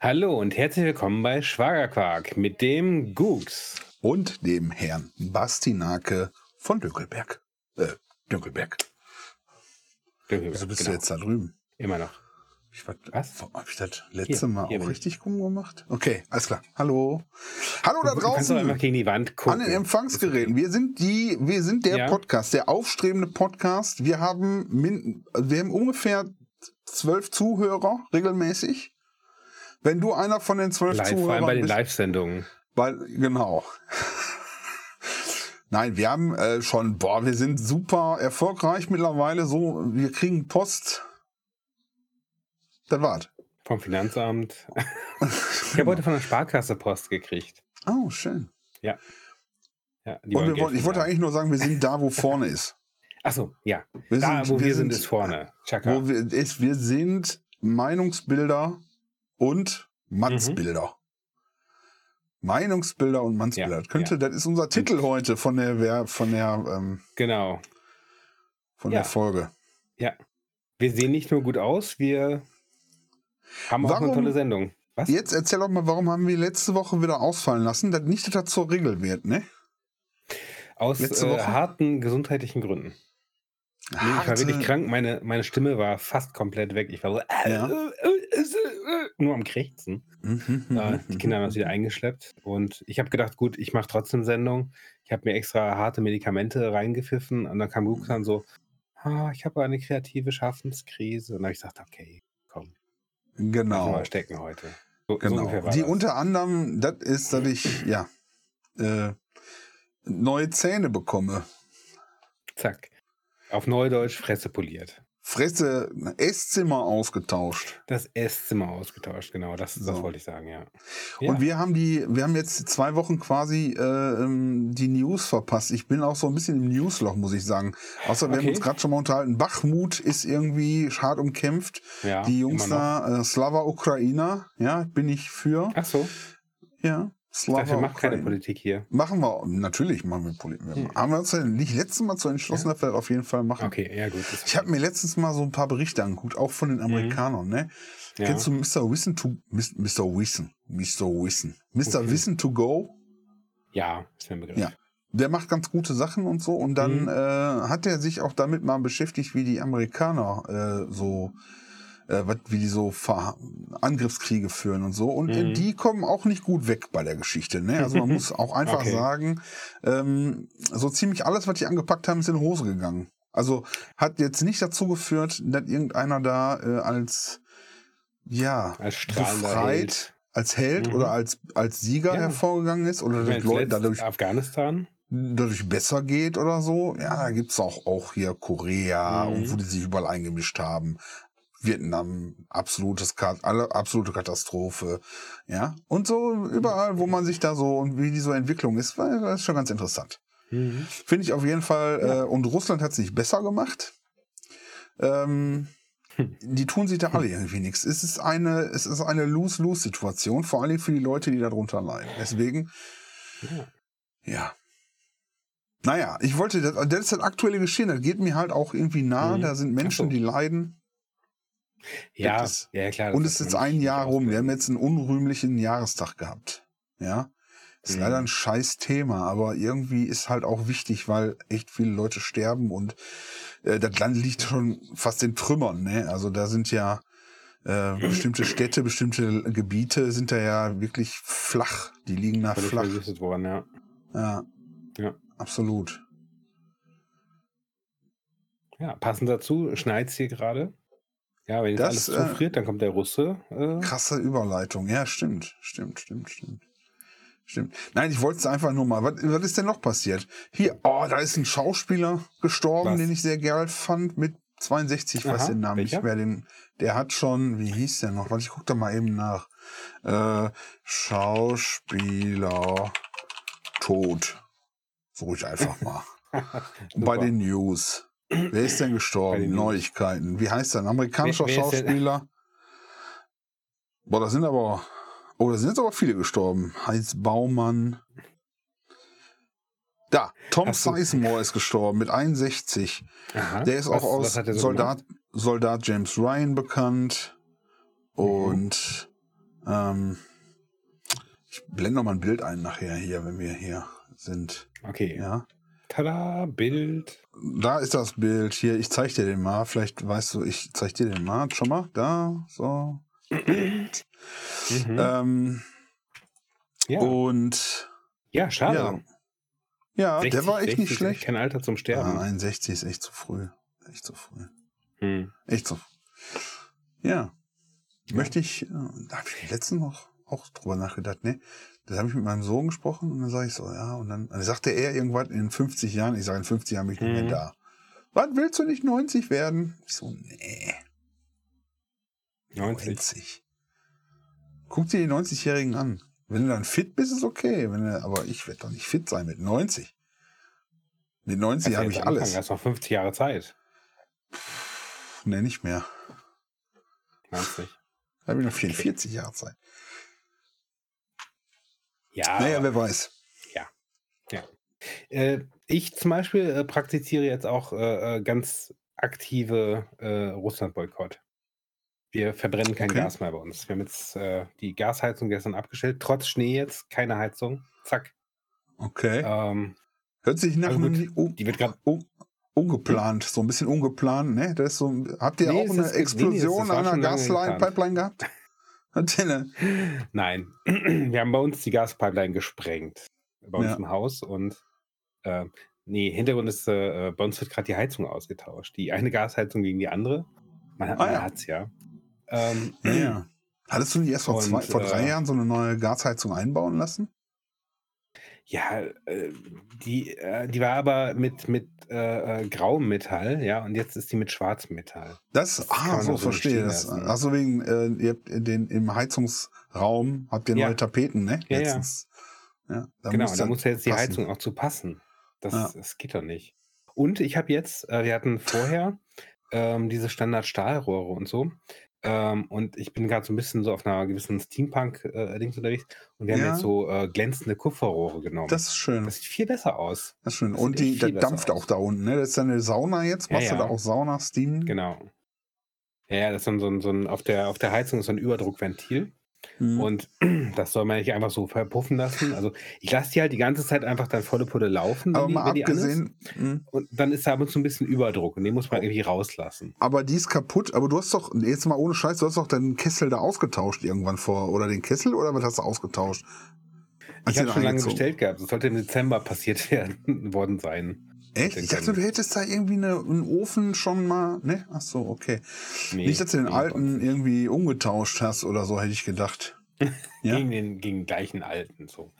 Hallo und herzlich willkommen bei Schwagerquark mit dem Gux. Und dem Herrn Bastinake von Dünkelberg. Äh, Dünkelberg. Dünkelberg, Wieso bist genau. du jetzt da drüben? Immer noch. Ich, was? Was? Habe ich das letzte Hier, Mal hier auch bin richtig rum gemacht? Okay, alles klar. Hallo. Hallo da Du kannst einfach draußen. gegen die Wand gucken. An den Empfangsgeräten. Wir sind die, wir sind der Ja. Podcast, der aufstrebende Podcast. Wir haben, min, wir haben ungefähr zwölf Zuhörer regelmäßig. Wenn du einer von den zwölf Live, vor allem Zuhörern bei den Live-Sendungen. Weil, genau. Nein, wir haben äh, schon, boah, wir sind super erfolgreich mittlerweile. So, wir kriegen Post. Das war's. Vom Finanzamt. ich habe heute von der Sparkasse Post gekriegt. Oh, schön. Ja. ja Und wollen wir wollten, Geld ich wollte eigentlich nur sagen, wir sind da, wo vorne ist. Achso, ja. Wir da, wo wir sind, ist vorne. Chaka. Wo wir, ist, wir sind Meinungsbilder und Mannsbilder. Meinungsbilder und Mannsbilder. Ja, das könnte, ja. das ist unser Titel heute von der, Wer- von der, ähm, Genau. von Ja. der Folge. Ja. Wir sehen nicht nur gut aus, wir haben auch eine Warum- tolle Sendung. Was? Jetzt erzähl doch mal, warum haben wir letzte Woche wieder ausfallen lassen, dass nicht, dass das zur Regel wird, ne? Aus äh, harten gesundheitlichen Gründen. Nee, ich war wirklich krank, meine, meine Stimme war fast komplett weg. Ich war so äh, Ja. äh, äh, nur am Krächzen. Äh, die Kinder haben mhm. das wieder eingeschleppt und ich habe gedacht, gut, ich mache trotzdem Sendung. Ich habe mir extra harte Medikamente reingepfiffen und dann kam Luke dann so, ah, ich habe eine kreative Schaffenskrise. Und dann habe ich gesagt, okay, komm, Genau. mal stecken heute. So, so Genau. war Die das. unter anderem, das ist, dass ich, ja, äh, neue Zähne bekomme. Zack. Auf Neudeutsch Fresse poliert. Fresse, Esszimmer ausgetauscht. Das Esszimmer ausgetauscht, genau, das, das So. wollte ich sagen, ja. Und Ja. wir haben die, wir haben jetzt zwei Wochen quasi äh, ähm, die News verpasst. Ich bin auch so ein bisschen im Newsloch, muss ich sagen. Außer wir haben uns gerade schon mal unterhalten. Bachmut ist irgendwie hart umkämpft. Ja, die Jungs da, äh, Slava Ukrainer, ja, bin ich für. Ach so, Ja, Slava dafür macht keine Ukraine. Politik hier. Machen wir, natürlich machen wir Politik. Hm. Haben wir uns ja nicht letztes Mal zu entschlossen, dass wir auf jeden Fall machen. Okay, ja gut. Ich habe mir letztens mal so ein paar Berichte angeguckt, auch von den Amerikanern, ne? ja. Kennst du Mr. Wissen to Mr. Wissen? Mr. Wissen. Mr. Okay. Wissen to go? Ja, ist mir ein Begriff. Ja. Der macht ganz gute Sachen und so. Und dann Mhm. äh, hat er sich auch damit mal beschäftigt, wie die Amerikaner äh, so, äh, wie die so Ver Angriffskriege führen und so. Und äh, Mhm. die kommen auch nicht gut weg bei der Geschichte. Ne? Also man muss auch einfach Okay. sagen, ähm, so ziemlich alles, was die angepackt haben, ist in Hose gegangen. Also hat jetzt nicht dazu geführt, dass irgendeiner da äh, als ja Als befreit, als Held Mhm. oder als als Sieger Ja. hervorgegangen ist oder dass Leute dadurch Afghanistan. dadurch besser geht oder so. Ja, da gibt's auch, auch hier Korea Mhm. und wo die sich überall eingemischt haben. Vietnam, absolutes, alle, absolute Katastrophe. Ja, und so überall, wo man sich da so und wie die so Entwicklung ist, war- das ist schon ganz interessant. Mhm. Finde ich auf jeden Fall. Ja. Äh, und Russland hat es nicht besser gemacht. Ähm, Hm. die tun sich da alle irgendwie nichts. Es ist eine, es ist eine Lose-Lose-Situation, vor allem für die Leute, die darunter leiden. Deswegen, Ja. ja. Naja, ich wollte, das, das ist das aktuelle Geschehen, das geht mir halt auch irgendwie nah. Mhm. Da sind Menschen, so. die leiden. Ja, ja, klar. Und es ist man ein Jahr rum. Wir haben jetzt einen unrühmlichen Jahrestag gehabt. Ja. Ist Mhm. leider ein scheiß Thema, aber irgendwie ist halt auch wichtig, weil echt viele Leute sterben und äh, das Land liegt schon fast in Trümmern. Ne? Also da sind ja äh, bestimmte Städte, bestimmte Gebiete sind da ja wirklich flach. Die liegen Völlig flach. worden, ja. Ja, Ja. absolut. Ja, passend dazu schneit es hier gerade. Ja, wenn jetzt Das, alles äh, zufriert, dann kommt der Russe. Äh, Krasse Überleitung. Ja, stimmt. Stimmt, stimmt, stimmt. Stimmt. Nein, ich wollte es einfach nur mal. Was, was ist denn noch passiert? Hier, oh, da ist ein Schauspieler gestorben, Was? den ich sehr geil fand, mit 62, ich weiß Aha, den Namen welcher? nicht mehr. Den, der hat schon, wie hieß der noch? Warte, ich guck da mal eben nach. Äh, Schauspieler tot. Suche ich einfach mal. Bei den News. Wer ist denn gestorben? Neuigkeiten. Wie heißt der? Ein amerikanischer Wer- wer Schauspieler. Boah, da sind aber. Oh, da sind jetzt aber viele gestorben. Heinz Baumann. Da, Tom Hast Sizemore ist gestorben mit 61. Aha. Der ist was, auch aus so Soldat, Soldat James Ryan bekannt. Mhm. Und Ähm, ich blende noch mal ein Bild ein nachher hier, wenn wir hier sind. Okay. Ja. Tada, Bild. Da ist das Bild. Hier, ich zeig dir den mal. Vielleicht weißt du, ich zeig dir den mal. Schon mal. Da, so. Bild. Mhm. Ähm, ja. Und ja, schade. ja, ja 60, der war echt 60 nicht schlecht. Kein Alter zum Ja, Sterben. 61 ist echt zu früh. Echt zu früh. Hm. Echt so. Ja. Möchte ich, äh, da habe ich letztens noch auch drüber nachgedacht, ne? Da habe ich mit meinem Sohn gesprochen und dann sage ich so, ja, und dann, dann sagte er irgendwann in 50 Jahren, ich sage, in 50 Jahren bin ich nicht Mhm. mehr da. Wann willst du nicht 90 werden? Ich so, nee, 90. 90. Guck dir die 90-Jährigen an. Wenn du dann fit bist, ist okay. Wenn du, aber ich werde doch nicht fit sein mit 90. Mit 90 Kannst du habe ich anfangen, alles. Hast noch 50 Jahre Zeit. Nee, nicht mehr. 90. Da habe ich noch 44 Jahre Zeit. Ja. Naja, wer weiß. Äh, ich zum Beispiel äh, praktiziere jetzt auch äh, äh, ganz aktive äh, Russland-Boykott. Wir verbrennen kein Okay. Gas mehr bei uns. Wir haben jetzt äh, die Gasheizung gestern abgestellt. Trotz Schnee jetzt, keine Heizung. Zack. Okay. Ähm, Hört sich nach also einem gut, un die wird gerade. un ungeplant, so ein bisschen ungeplant, ne? Das ist so, habt ihr Nee, auch eine nee, nee, Explosion war einer schon lange Gasline geplant. Pipeline gehabt? Eine? Nein. Wir haben bei uns die Gaspipeline gesprengt. Bei uns Ja. im Haus. Und äh, nee, Hintergrund ist, äh, bei uns wird gerade die Heizung ausgetauscht. Die eine Gasheizung gegen die andere. Man, hat, Ah, ja. hat's ja. Ähm, Ja, ja. Hattest du nicht erst vor, Und, zwei, vor drei äh, Jahren so eine neue Gasheizung einbauen lassen? Ja, äh, die, äh, die war aber mit, mit äh, äh, grauem Metall, ja, und jetzt ist die mit schwarzem Metall. Das, Das ah, so, nicht verstehe. Das, lassen. also wegen, äh, ihr habt den, im Heizungsraum habt ihr Ja. neue Tapeten, ne? Ja, ja. Letztens. Ja, da genau, da muss ja jetzt die passen. Heizung auch zu passen. Das, Ja. das geht doch nicht. Und ich habe jetzt, äh, wir hatten vorher ähm, diese Standard-Stahlrohre und so. Ähm, und ich bin gerade so ein bisschen so auf einer gewissen Steampunk-Dings unterwegs. Und wir haben Ja. jetzt so äh, glänzende Kupferrohre genommen. Das ist schön. das sieht viel besser aus. Das ist schön. das Und die, besser dampft aus. auch da unten, ne? Das ist eine Sauna jetzt. Ja, Machst du ja. da auch Sauna, Steam? Genau. Ja, ja, das ist so ein, so ein, so ein auf, der, auf der Heizung ist so ein Überdruckventil. Mhm. Und das soll man nicht einfach so verpuffen lassen. Also ich lasse die halt die ganze Zeit einfach dann volle Pulle laufen. aber die- mal abgesehen, mhm. Und dann ist da ab und zu ein bisschen Überdruck und den muss man irgendwie rauslassen. aber die ist kaputt. Aber du hast doch, jetzt mal ohne Scheiß, du hast doch deinen Kessel da ausgetauscht irgendwann vor. Oder den Kessel oder was hast du ausgetauscht? Ich habe schon lange bestellt gehabt. Das sollte im Dezember passiert werden, worden sein. Echt? Ich dachte, du hättest da irgendwie eine, einen Ofen schon mal. Ne? Ach so, okay. Nee, Nicht, dass du den nee, alten irgendwie umgetauscht hast oder so, hätte ich gedacht. Ja. Gegen den gegen gleichen alten. So.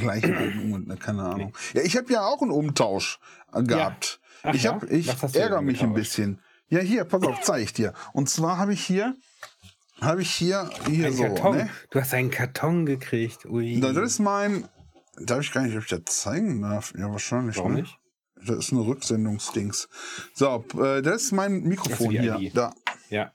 Gleichen alten, um- keine Ahnung. Ja, ich habe ja auch einen Umtausch äh, gehabt. Ach ich ja? hab, ich ärgere mich ein bisschen. Ja, hier, pass auf, zeige ich dir. Und zwar habe ich hier, habe ich hier, hier Ein so, Karton. ne? Du hast einen Karton gekriegt. Ui. Das ist mein, darf ich gar nicht, ob ich das zeigen darf? Ja, wahrscheinlich. Warum ne? nicht? Das ist eine Rücksendungsdings. So, äh, das ist mein Mikrofon die hier. Da, Ja.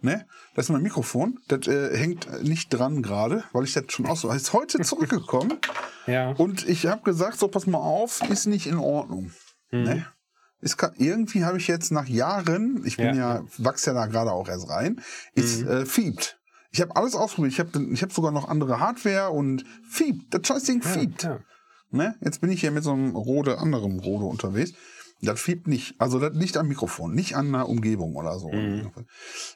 ne? Das ist mein Mikrofon. Das äh, hängt nicht dran gerade, weil ich das schon aus. Ist heute zurückgekommen Ja. und ich habe gesagt, so pass mal auf, ist nicht in Ordnung. Hm. Ne? Ist, irgendwie habe ich jetzt nach Jahren, ich bin ja, Ja. wachse ja da gerade auch erst rein, ist Mhm. äh, fiebt. Ich habe alles ausprobiert. Ich habe ich hab sogar noch andere Hardware und fiebt. Das Scheißding ja, fiebt. ja. Ne? Jetzt bin ich hier mit so einem Rode, anderem Rode unterwegs. Das fiebt nicht. Also das liegt am Mikrofon, nicht an der Umgebung oder so. Mhm.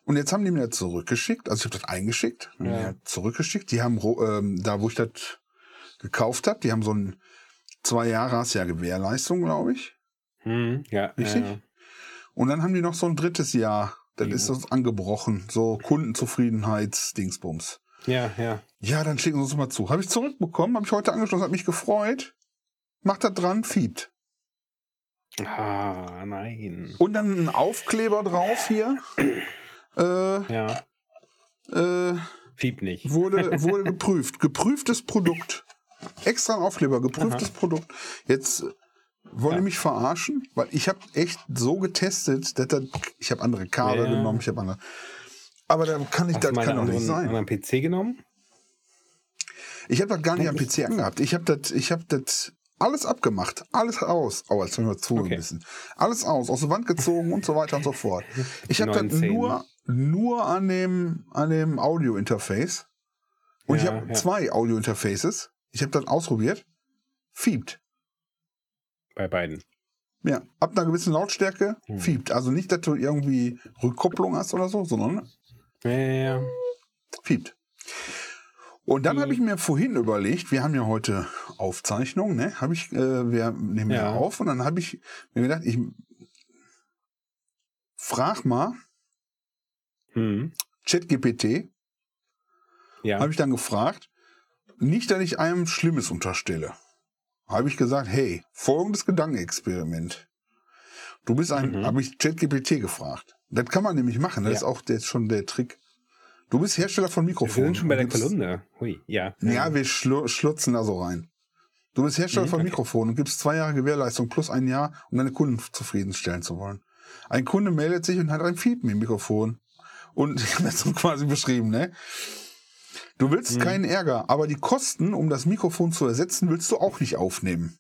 Und jetzt haben die mir das zurückgeschickt. Also ich habe das eingeschickt, Ja. zurückgeschickt. Die haben ähm, da, wo ich das gekauft habe, die haben so ein zwei Jahre hast ja Gewährleistung, glaube ich. Hm, ja. Richtig? Ja. Und dann haben die noch so ein drittes Jahr. Mhm. ist das angebrochen. So Kundenzufriedenheitsdingsbums. ja, ja. Ja, dann schicken Sie uns mal zu. Habe ich zurückbekommen, habe ich heute angeschlossen, hat mich gefreut. Macht da dran, fiebt. Ah, nein. Und dann ein Aufkleber drauf hier. Äh, Ja. äh, Fiebt nicht. wurde, wurde geprüft. Geprüftes Produkt. Extra ein Aufkleber, geprüftes Produkt. Jetzt äh, wollen Ja. die mich verarschen, weil ich habe echt so getestet, dass das, ich habe andere Kabel Ja. genommen, ich habe andere. Aber da kann ich, Hast das du kann einen doch nicht sein. anderen PC genommen? Ich habe das gar nicht am PC angehabt. Ich habe das, ich habe das Alles abgemacht, alles aus. Oh, jetzt haben wir zu Okay. ein bisschen. Alles aus, aus der Wand gezogen und so weiter und so fort. Ich habe das nur, nur an dem, an dem Audio-Interface. Und ich Ja, habe ja. zwei Audio-Interfaces. Ich habe das ausprobiert. Fiebt. Bei beiden. Ja, ab einer gewissen Lautstärke Hm. fiebt. Also nicht, dass du irgendwie Rückkopplung hast oder so, sondern Ja, ja, ja. fiebt. Und dann habe ich mir vorhin überlegt, wir haben ja heute Aufzeichnung, ne? Habe ich, äh, wir nehmen ja. Ja. auf und dann habe ich mir gedacht, ich frag mal Hm. ChatGPT, Ja. habe ich dann gefragt, nicht, dass ich einem Schlimmes unterstelle. Habe ich gesagt, hey, folgendes Gedankenexperiment. Du bist ein, Mhm. habe ich ChatGPT gefragt. Das kann man nämlich machen, das Ja. ist auch der, schon der Trick. Du bist Hersteller von Wir Mikrofonen. sind schon bei der Kolumne. Hui, ja. Ja, wir schlu schlutzen da so rein. Du bist Hersteller Mhm, von okay. Mikrofonen und gibst zwei Jahre Gewährleistung plus ein Jahr, um deine Kunden zufriedenstellen zu wollen. Ein Kunde meldet sich und hat ein Fiepen im Mikrofon. Und ich habe das so quasi beschrieben, ne? Du willst Mhm. keinen Ärger, aber die Kosten, um das Mikrofon zu ersetzen, willst du auch nicht aufnehmen.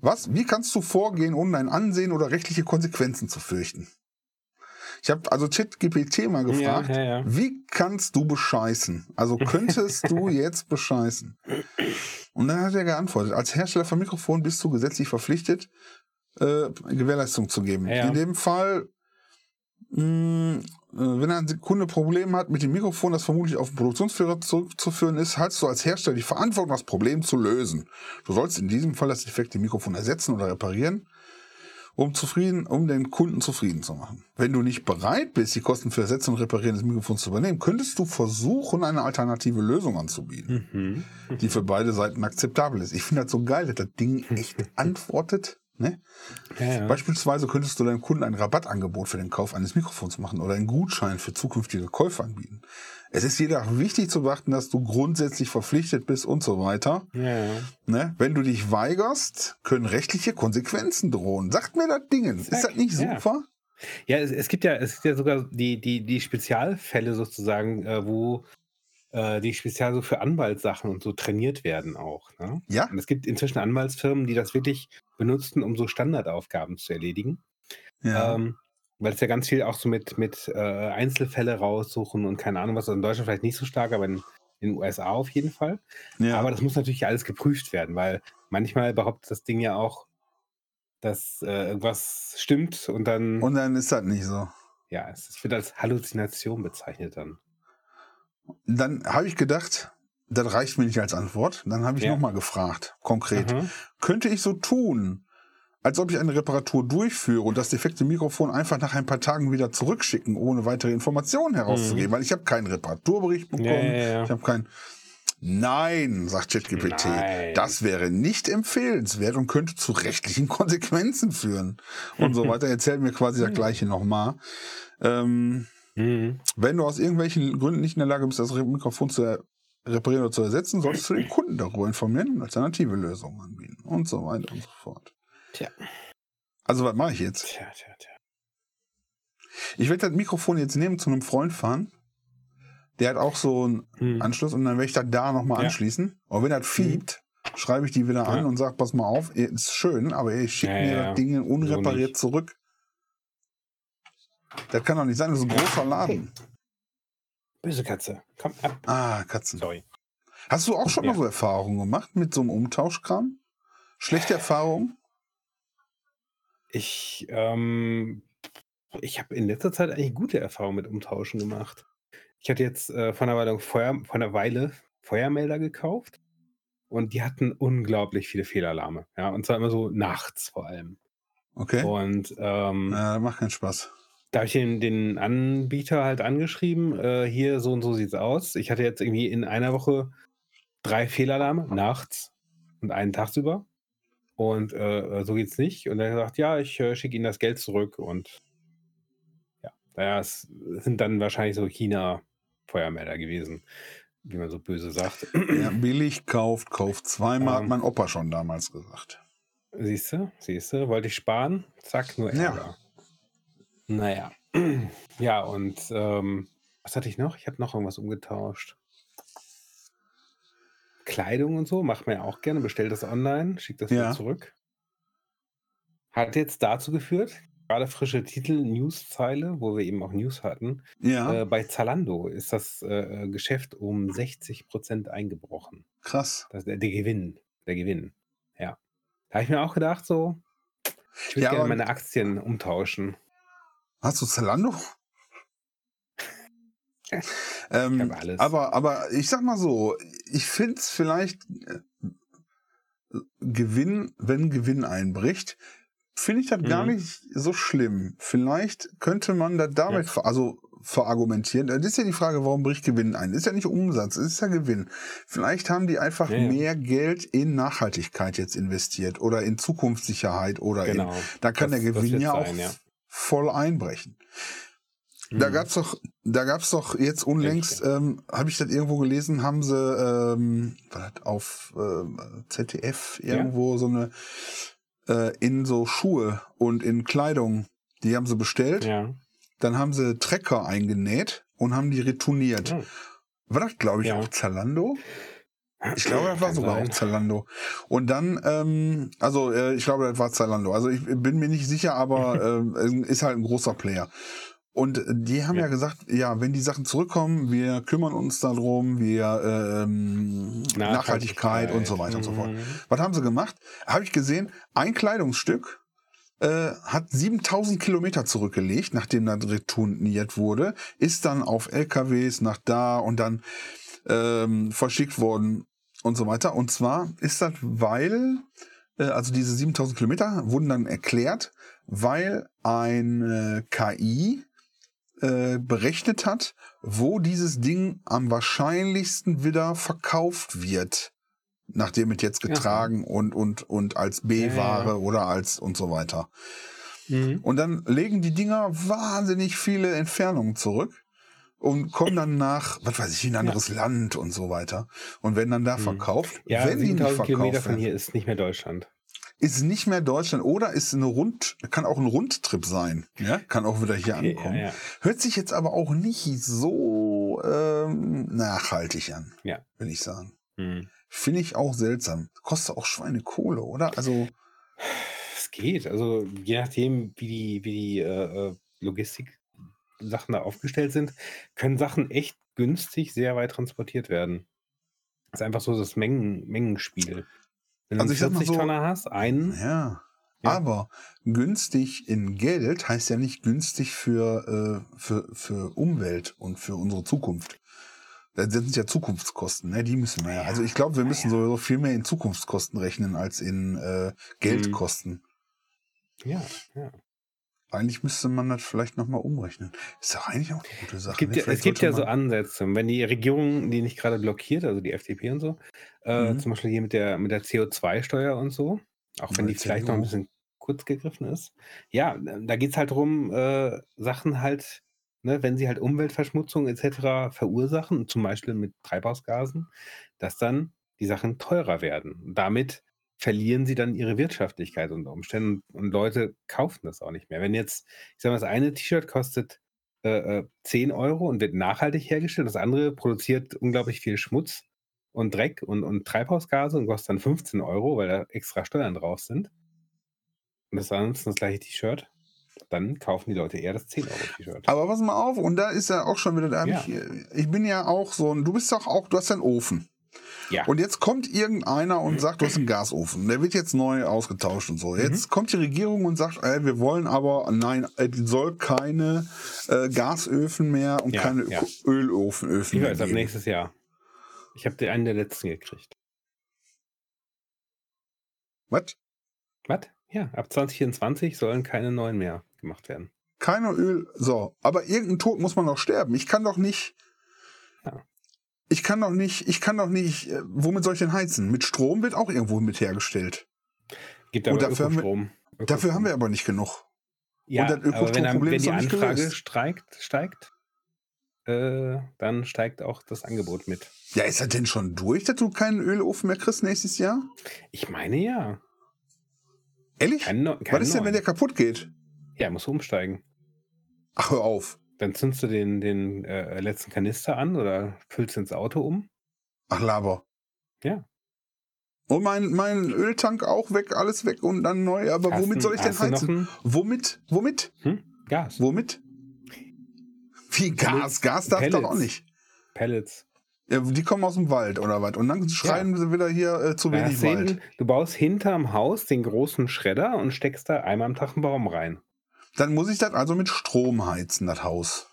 Was? Wie kannst du vorgehen, ohne dein Ansehen oder rechtliche Konsequenzen zu fürchten? Ich habe also ChatGPT mal gefragt, ja, ja. wie kannst du bescheißen? Also könntest du jetzt bescheißen? Und dann hat er geantwortet, als Hersteller von Mikrofon bist du gesetzlich verpflichtet, äh, Gewährleistung zu geben. Ja, ja. In dem Fall, mh, äh, wenn ein Kunde Probleme hat mit dem Mikrofon, das vermutlich auf den Produktionsführer zurückzuführen ist, hast du als Hersteller die Verantwortung, das Problem zu lösen. Du sollst in diesem Fall das defekte Mikrofon ersetzen oder reparieren, um zufrieden, um den Kunden zufrieden zu machen. Wenn du nicht bereit bist, die Kosten für Ersetzen und Reparieren des Mikrofons zu übernehmen, könntest du versuchen, eine alternative Lösung anzubieten Mhm. die für beide Seiten akzeptabel ist. Ich finde das so geil, dass das Ding echt antwortet. Ne? Ja, ja. Beispielsweise könntest du deinem Kunden ein Rabattangebot für den Kauf eines Mikrofons machen oder einen Gutschein für zukünftige Käufe anbieten. Es ist jedoch wichtig zu beachten, dass du grundsätzlich verpflichtet bist und so weiter. ja. Ne? Wenn du dich weigerst, können rechtliche Konsequenzen drohen. Sagt mir das Ding. Ist das nicht super? Ja, es, es gibt ja, es gibt ja sogar die, die, die Spezialfälle sozusagen, äh, wo äh, die spezial so für Anwaltssachen und so trainiert werden auch. Ne? Ja. Und es gibt inzwischen Anwaltsfirmen, die das wirklich benutzen, um so Standardaufgaben zu erledigen. Ja. Ähm, weil es ja ganz viel auch so mit, mit äh, Einzelfälle raussuchen und keine Ahnung was, also in Deutschland vielleicht nicht so stark, aber in, in den USA auf jeden Fall. ja. Aber das muss natürlich alles geprüft werden, weil manchmal behauptet das Ding ja auch, dass äh, irgendwas stimmt und dann, und dann ist das nicht so. ja, es wird als Halluzination bezeichnet dann. Dann habe ich gedacht, das reicht mir nicht als Antwort. Dann habe ich Ja. nochmal gefragt, konkret. Aha. könnte ich so tun, als ob ich eine Reparatur durchführe und das defekte Mikrofon einfach nach ein paar Tagen wieder zurückschicken, ohne weitere Informationen herauszugeben, weil ich habe keinen Reparaturbericht bekommen, Mhm. Ja, ich habe keinen. Nein, sagt ChatGPT, das wäre nicht empfehlenswert und könnte zu rechtlichen Konsequenzen führen. Und so weiter. Erzählt mir quasi das Gleiche nochmal. Ähm, Mhm. wenn du aus irgendwelchen Gründen nicht in der Lage bist, das Mikrofon zu er- reparieren oder zu ersetzen, solltest du den Kunden darüber informieren und alternative Lösungen anbieten und so weiter und so fort. Tja. Also was mache ich jetzt? Tja, tja, tja. Ich werde das Mikrofon jetzt nehmen zu einem Freund fahren. Der hat auch so einen Mhm. Anschluss und dann werde ich das da nochmal Ja. anschließen. Und wenn das fiebt, schreibe ich die wieder an Ja. und sage, pass mal auf, ist schön, aber ich schicke Ja, mir ja, das Ding unrepariert nicht. zurück. Das kann doch nicht sein, das ist ein großer Laden. Böse Katze. Komm ab. Ah, Katzen. Sorry. Hast du auch schon Ja. mal so Erfahrungen gemacht mit so einem Umtauschkram? Schlechte Erfahrungen? Ich, ähm, ich habe in letzter Zeit eigentlich gute Erfahrungen mit Umtauschen gemacht. Ich hatte jetzt äh, vor, einer Weile Feuer, vor einer Weile Feuermelder gekauft und die hatten unglaublich viele Fehlalarme. Ja, und zwar immer so nachts vor allem. Okay. Und ähm, Äh, macht keinen Spaß. Da habe ich den, den Anbieter halt angeschrieben, äh, hier so und so sieht's aus. Ich hatte jetzt irgendwie in einer Woche drei Fehlalarme nachts und einen tagsüber. Und äh, so geht's nicht. Und er hat gesagt, ja, ich äh, schicke Ihnen das Geld zurück. Und ja, naja, es sind dann wahrscheinlich so China-Feuermelder gewesen, wie man so böse sagt. Ja, billig kauft, kauft zweimal, hat Ähm. mein Opa schon damals gesagt. Siehst du, siehst du, wollte ich sparen, zack, nur Ja. Ärger. Naja, ja, und ähm, was hatte ich noch? Ich hatte noch irgendwas umgetauscht. Kleidung und so, macht man ja auch gerne, bestellt das online, schickt das Ja. wieder zurück. Hat jetzt dazu geführt, gerade frische Titel, Newszeile, wo wir eben auch News hatten, Ja, äh, bei Zalando ist das äh, äh, Geschäft um 60% eingebrochen. krass. Das, der, der Gewinn, der Gewinn, ja. Da habe ich mir auch gedacht, so, ich würde Ja, gerne aber- meine Aktien umtauschen. Hast du Zalando? ähm, alles. Aber, aber ich sag mal so, ich finde es vielleicht äh, Gewinn, wenn Gewinn einbricht, finde ich das gar Mhm. nicht so schlimm. Vielleicht könnte man das damit, ver also verargumentieren. Das ist ja die Frage, warum bricht Gewinn ein? Das ist ja nicht Umsatz, es ist ja Gewinn. Vielleicht haben die einfach Ja, ja. mehr Geld in Nachhaltigkeit jetzt investiert oder in Zukunftssicherheit oder Genau. in, da kann Das- der Gewinn ja auch sein, ja. Voll einbrechen. Da Mhm. gab's doch, da gab's doch jetzt unlängst, ähm, habe ich das irgendwo gelesen, haben sie ähm, auf ähm, ZDF Ja. irgendwo so eine äh, in so Schuhe und in Kleidung, die haben sie bestellt. Ja. Dann haben sie Trecker eingenäht und haben die retourniert. Ja. War das, glaube ich, Ja. auch Zalando? Ich glaube, das war sogar auch Zalando. Und dann, ähm, also äh, ich glaube, das war Zalando. Also ich bin mir nicht sicher, aber es ist halt ein großer Player. Und die haben ja. Ja. gesagt, ja, wenn die Sachen zurückkommen, wir kümmern uns darum, wir ähm, Nachhaltigkeit und so weiter und so fort. Mhm. Was haben sie gemacht? Habe ich gesehen, ein Kleidungsstück äh, hat 7000 Kilometer zurückgelegt, nachdem das retourniert wurde, ist dann auf LKWs nach da und dann ähm, verschickt worden und so weiter. Und zwar ist das, weil, äh, also diese 7000 Kilometer wurden dann erklärt, weil eine KI äh, berechnet hat, wo dieses Ding am wahrscheinlichsten wieder verkauft wird, nachdem es jetzt getragen und, und, und als B-Ware Ja, ja. oder als und so weiter. Mhm. Und dann legen die Dinger wahnsinnig viele Entfernungen zurück und kommen dann nach, was weiß ich, in ein anderes Land und so weiter. Und werden dann da Mhm. verkauft. Ja, wenn die nicht 7000 Kilometer verkauft von hier ist nicht mehr Deutschland. ist nicht mehr Deutschland oder ist eine Rund, kann auch ein Rundtrip sein. Ja, kann auch wieder hier Okay, ankommen. ja, ja. Hört sich jetzt aber auch nicht so ähm, nachhaltig an, Ja. will ich sagen. Mhm. Finde ich auch seltsam. Kostet auch Schweinekohle, oder? Also, Es geht. Also je nachdem, wie die, wie die äh, äh, Logistik-Sachen da aufgestellt sind, können Sachen echt günstig sehr weit transportiert werden. Das ist einfach so das Mengen, Mengenspiel. Wenn du Also mal 40 so- Tonner hast, einen, ja. Ja. Aber günstig in Geld heißt ja nicht günstig für, äh, für, für Umwelt und für unsere Zukunft. Das sind ja Zukunftskosten, ne? Die müssen wir ja. Also ich glaube, wir müssen sowieso viel mehr in Zukunftskosten rechnen als in äh, Geldkosten. ja, ja. Eigentlich müsste man das vielleicht nochmal umrechnen. Ist doch eigentlich auch eine gute Sache. Es gibt, ja, es gibt ja so Ansätze. Wenn die Regierung die nicht gerade blockiert, also die FDP und so, äh, Mhm. zum Beispiel hier mit der, mit der CO2-Steuer und so, auch wenn die vielleicht noch ein bisschen kurz gegriffen ist. Ja, da geht es halt darum, äh, Sachen halt, ne, wenn sie halt Umweltverschmutzung etc. verursachen, zum Beispiel mit Treibhausgasen, dass dann die Sachen teurer werden. Damit verlieren sie dann ihre Wirtschaftlichkeit unter Umständen und Leute kaufen das auch nicht mehr. Wenn jetzt, ich sag mal, das eine T-Shirt kostet äh, äh, 10 Euro und wird nachhaltig hergestellt, das andere produziert unglaublich viel Schmutz und Dreck und, und Treibhausgase und kostet dann 15 Euro, weil da extra Steuern drauf sind. Und das ist ansonsten das gleiche T-Shirt. Dann kaufen die Leute eher das 10-Euro-T-Shirt. Aber pass mal auf, und da ist ja auch schon wieder, da Ja. ich, ich bin ja auch so ein, du bist doch auch, du hast einen Ofen. Ja. Und jetzt kommt irgendeiner und sagt, du hast einen Gasofen. Der wird jetzt neu ausgetauscht und so. Jetzt kommt die Regierung und sagt, ey, wir wollen aber, nein, es soll keine äh, Gasöfen mehr und Ja, keine ja. Ölöfen Öfen Ich mehr weiß, ab nächstes Jahr. Ich habe den einen der letzten gekriegt. Was? Was? Ja, ab 2024 sollen keine neuen mehr gemacht werden. Keine Öl. So, aber irgendein Tod muss man doch sterben. Ich kann doch nicht. Ich kann doch nicht, ich kann doch nicht, äh, womit soll ich denn heizen? Mit Strom wird auch irgendwo mit hergestellt. Gibt Und aber dafür haben wir- Ökostrom. Dafür haben wir Ökostrom. aber nicht genug. Ja, das aber wenn, Ökostromproblem ist die Anfrage steigt, steigt äh, dann steigt auch das Angebot mit. Ja, ist das denn schon durch, dass du keinen Ölofen mehr kriegst nächstes Jahr? Ich meine ja. Ehrlich? Kein, Neu- Was kein ist denn, wenn der kaputt geht? Ja, muss umsteigen. Ach, hör auf. Dann zündest du den, den äh, letzten Kanister an oder füllst ins Auto um. Ach, Laber. Ja. Und mein, mein Öltank auch weg, alles weg und dann neu. Aber Hast womit soll ich denn heizen? Womit? Womit? Hm? Gas. Womit? Wie Gas? Pellets. Gas darf doch Pellets. auch nicht. Pellets. Ja, die kommen aus dem Wald oder was? Und dann schreien sie wieder hier äh, zu wenig Wald. hinten, du baust hinterm Haus den großen Schredder und steckst da einmal am Tag einen Baum rein. Dann muss ich das also mit Strom heizen, das Haus.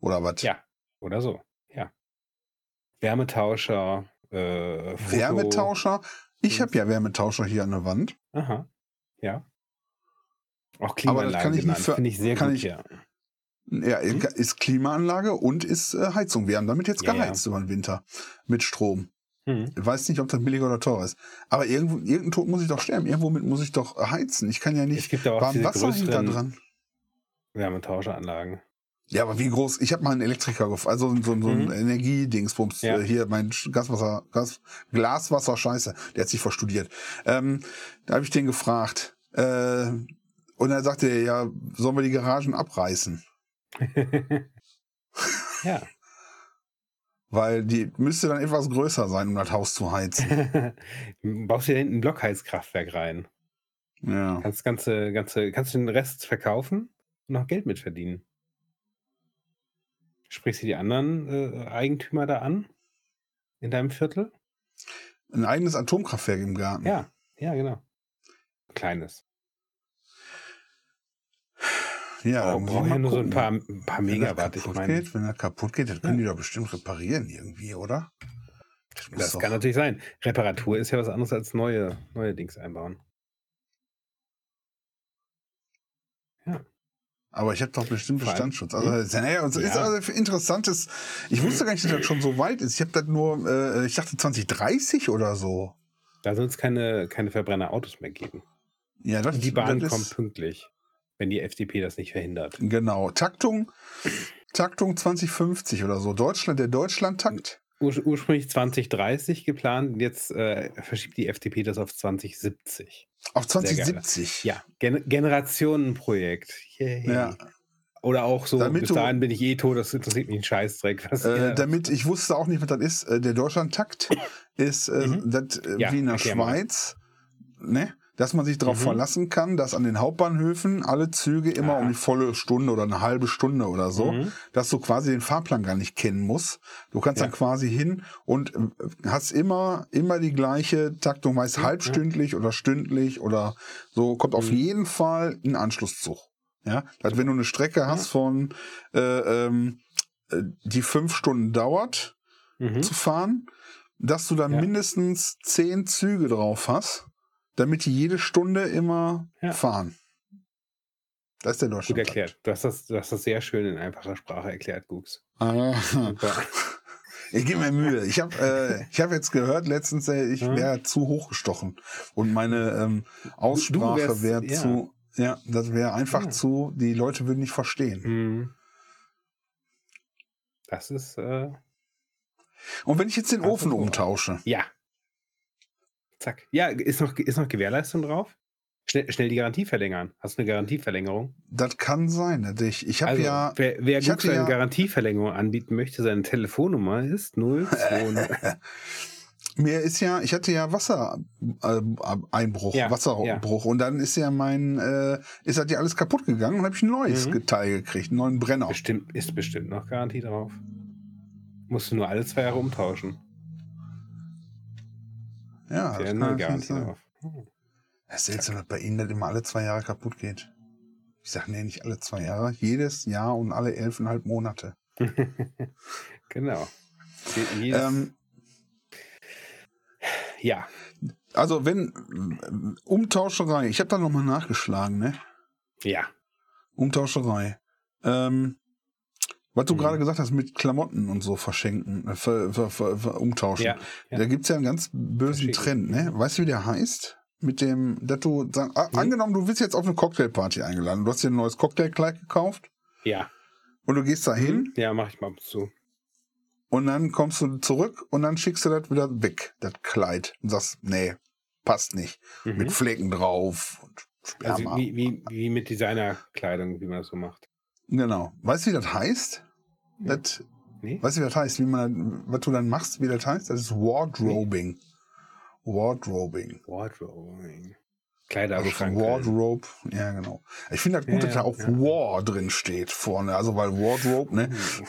Oder was? Ja. Oder so. Ja. Wärmetauscher. Äh, Foto. Wärmetauscher? Ich habe ja Wärmetauscher hier an der Wand. Aha. Ja. Auch Aber das Klimaanlage kann ich nicht für- Finde ich sehr kann gut, ich- ja. Ja, Hm? ist Klimaanlage und ist äh, Heizung. Wir haben damit jetzt Ja, ja. geheizt über den Winter. Mit Strom. Hm. Ich weiß nicht, ob das billiger oder teurer ist. Aber irgendwo, irgendein Tod muss ich doch sterben. Irgendwo mit muss ich doch heizen. Ich kann ja Es nicht gibt aber auch warm Wasser hinter größeren dran. Wärmetauscheranlagen. Ja, aber wie groß? Ich habe mal einen Elektriker gefragt, also so, so ein Mhm. Energiedingsbums. Ja. Äh, Hier mein Gaswasser, Gas, Glaswasser, Scheiße. Der hat sich verstudiert. Ähm, da habe ich den gefragt. Äh, und er sagte, ja, sollen wir die Garagen abreißen? ja. Weil die müsste dann etwas größer sein, um das Haus zu heizen. Baust dir da hinten ein Blockheizkraftwerk rein. ja. Kannst, ganze, ganze, kannst den Rest verkaufen und noch Geld mitverdienen. Sprichst du die anderen äh, Eigentümer da an? In deinem Viertel? Ein eigenes Atomkraftwerk im Garten. Ja, ja, genau. Kleines. ja Oh, ich braucht ja nur so ein gucken. paar, ein paar Wenn das Megawatt. Ich kaputt meine, geht, wenn das kaputt geht, dann können die doch bestimmt reparieren irgendwie, oder? Das das kann natürlich sein. Reparatur ist ja was anderes als neue, neue Dings einbauen. Aber ich habe doch bestimmt Bestandsschutz. Also, naja, es ist Ja. also interessantes. Ich wusste gar nicht, dass das schon so weit ist. Ich habe das nur, äh, ich dachte 2030 oder so. Da soll es keine, keine Verbrennerautos mehr geben. Ja, das, Die Bahn das kommt pünktlich, wenn die FDP das nicht verhindert. Genau. Taktung, Taktung 2050 oder so. Deutschland, der Deutschlandtakt. Ur ursprünglich 2030 geplant, jetzt äh, verschiebt die FDP das auf 2070. Auf Sehr geil. 2070. Ja, Gen Generationenprojekt. Yay. Ja. Oder auch so, Damit bis du- dahin bin ich eh tot, das interessiert mich ein Scheißdreck. Was Äh, damit, ich wusste auch nicht, was das ist. Äh, der Deutschlandtakt ist äh, Mhm. das äh, Ja, wie in der erklär mal. Schweiz, ne? Dass man sich darauf Mhm. verlassen kann, dass an den Hauptbahnhöfen alle Züge immer Ah. um die volle Stunde oder eine halbe Stunde oder so, Mhm. dass du quasi den Fahrplan gar nicht kennen musst. Du kannst Ja. dann quasi hin und äh, hast immer, immer die gleiche Taktung, meist Mhm, halbstündlich oder stündlich oder so, kommt auf Mhm. jeden Fall ein Anschlusszug. Ja, also wenn du eine Strecke hast von, äh, ähm, äh, die fünf Stunden dauert Mhm. zu fahren, dass du dann mindestens zehn Züge drauf hast, damit die jede Stunde immer Ja. fahren. Das ist der Gut Deutschland. erklärt. Du hast, das, du hast das sehr schön in einfacher Sprache erklärt, Gugs. Ah. Ich gebe mir Mühe. Ich habe äh, ich hab jetzt gehört letztens, äh, ich wäre zu hochgestochen. Und meine ähm, Aussprache wäre ja. zu, ja, das wäre einfach Ja. zu, die Leute würden nicht verstehen. Mhm. Das ist, äh, Und wenn ich jetzt den Ofen umtausche, ja. Zack. Ja, ist noch, ist noch Gewährleistung drauf? Schnell, schnell die Garantie verlängern. Hast du eine Garantieverlängerung? das kann sein. dass Ich, ich habe Also, ja, wer, wer ich gut eine ja- Garantieverlängerung anbieten möchte, seine Telefonnummer ist 020. mir ist ja, ich hatte ja Wassereinbruch, Ja, Wasserbruch und dann ist ja mein, äh, ist halt ja alles kaputt gegangen und habe ich ein neues Mhm. Teil gekriegt, einen neuen Brenner. bestimmt, ist bestimmt noch Garantie drauf. Musst du nur alle zwei Jahre umtauschen. Ja, das natürlich Garantie sein. drauf. Es ist seltsam, dass bei Ihnen das immer alle zwei Jahre kaputt geht. Ich sage, nee, nicht alle zwei Jahre, jedes Jahr und alle elfeinhalb Monate. genau. Ähm, ja. also wenn Umtauscherei, ich habe da nochmal nachgeschlagen, ne? Ja. Umtauscherei. Ähm, was du Mhm. gerade gesagt hast mit Klamotten und so verschenken, äh, ver, ver, ver, umtauschen. Ja. ja. Da gibt's ja einen ganz bösen. Trend, ne? Weißt du, wie der heißt? Mit dem, dass du, sag, ah, Nee. angenommen, du bist jetzt auf eine Cocktailparty eingeladen, du hast dir ein neues Cocktailkleid gekauft Ja. und du gehst da hin Mhm. Ja, mach ich mal zu. und dann kommst du zurück und dann schickst du das wieder weg, das Kleid, und sagst, nee, passt nicht. Mhm. Mit Flecken drauf und Also Sperma. wie, wie, wie mit Designerkleidung, wie man das so macht. Genau. Weißt du, wie das heißt? Das, Nee? weißt du, wie das heißt? Wie man, was du dann machst, wie das heißt? Das ist Wardrobing. Wardrobing. Wardrobing. Also Kleiderschrank. von Wardrobe, ja genau. Ich finde das gut, Ja, dass da auch ja. War drin steht vorne. Also weil Wardrobe, ne? Hm.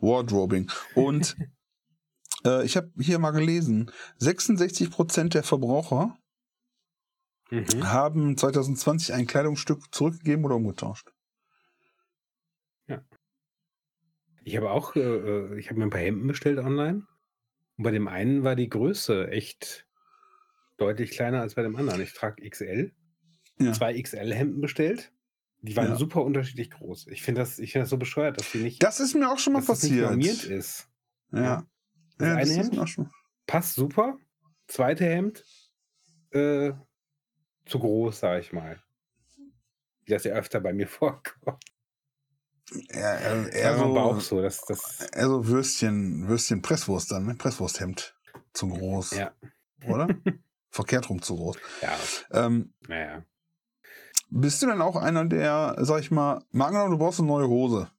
Wardrobing. Und äh, ich habe hier mal gelesen, 66% der Verbraucher Mhm. haben 2020 ein Kleidungsstück zurückgegeben oder umgetauscht. Ich habe auch, äh, äh, ich habe mir ein paar Hemden bestellt online. Und bei dem einen war die Größe echt deutlich kleiner als bei dem anderen. Ich trage XL. Ja. Zwei XL-Hemden bestellt. Die waren Ja. super unterschiedlich groß. Ich finde das, ich finde das so bescheuert, dass die nicht, Das ist mir auch schon mal dass das nicht passiert. ist. Ja. Das ja, eine das Hemd schon. passt super. Zweite Hemd äh, zu groß, sage ich mal. Wie das ja öfter bei mir vorkommt. Eher, eher, Eher so, Bauch so, dass das. eher so Würstchen, Würstchen Presswurst dann, ne? Presswursthemd. Zu groß. Ja, Oder? Verkehrt rum zu groß. ja, Ähm, naja. bist du denn auch einer, der, sag ich mal, mal angenommen, du brauchst eine neue Hose.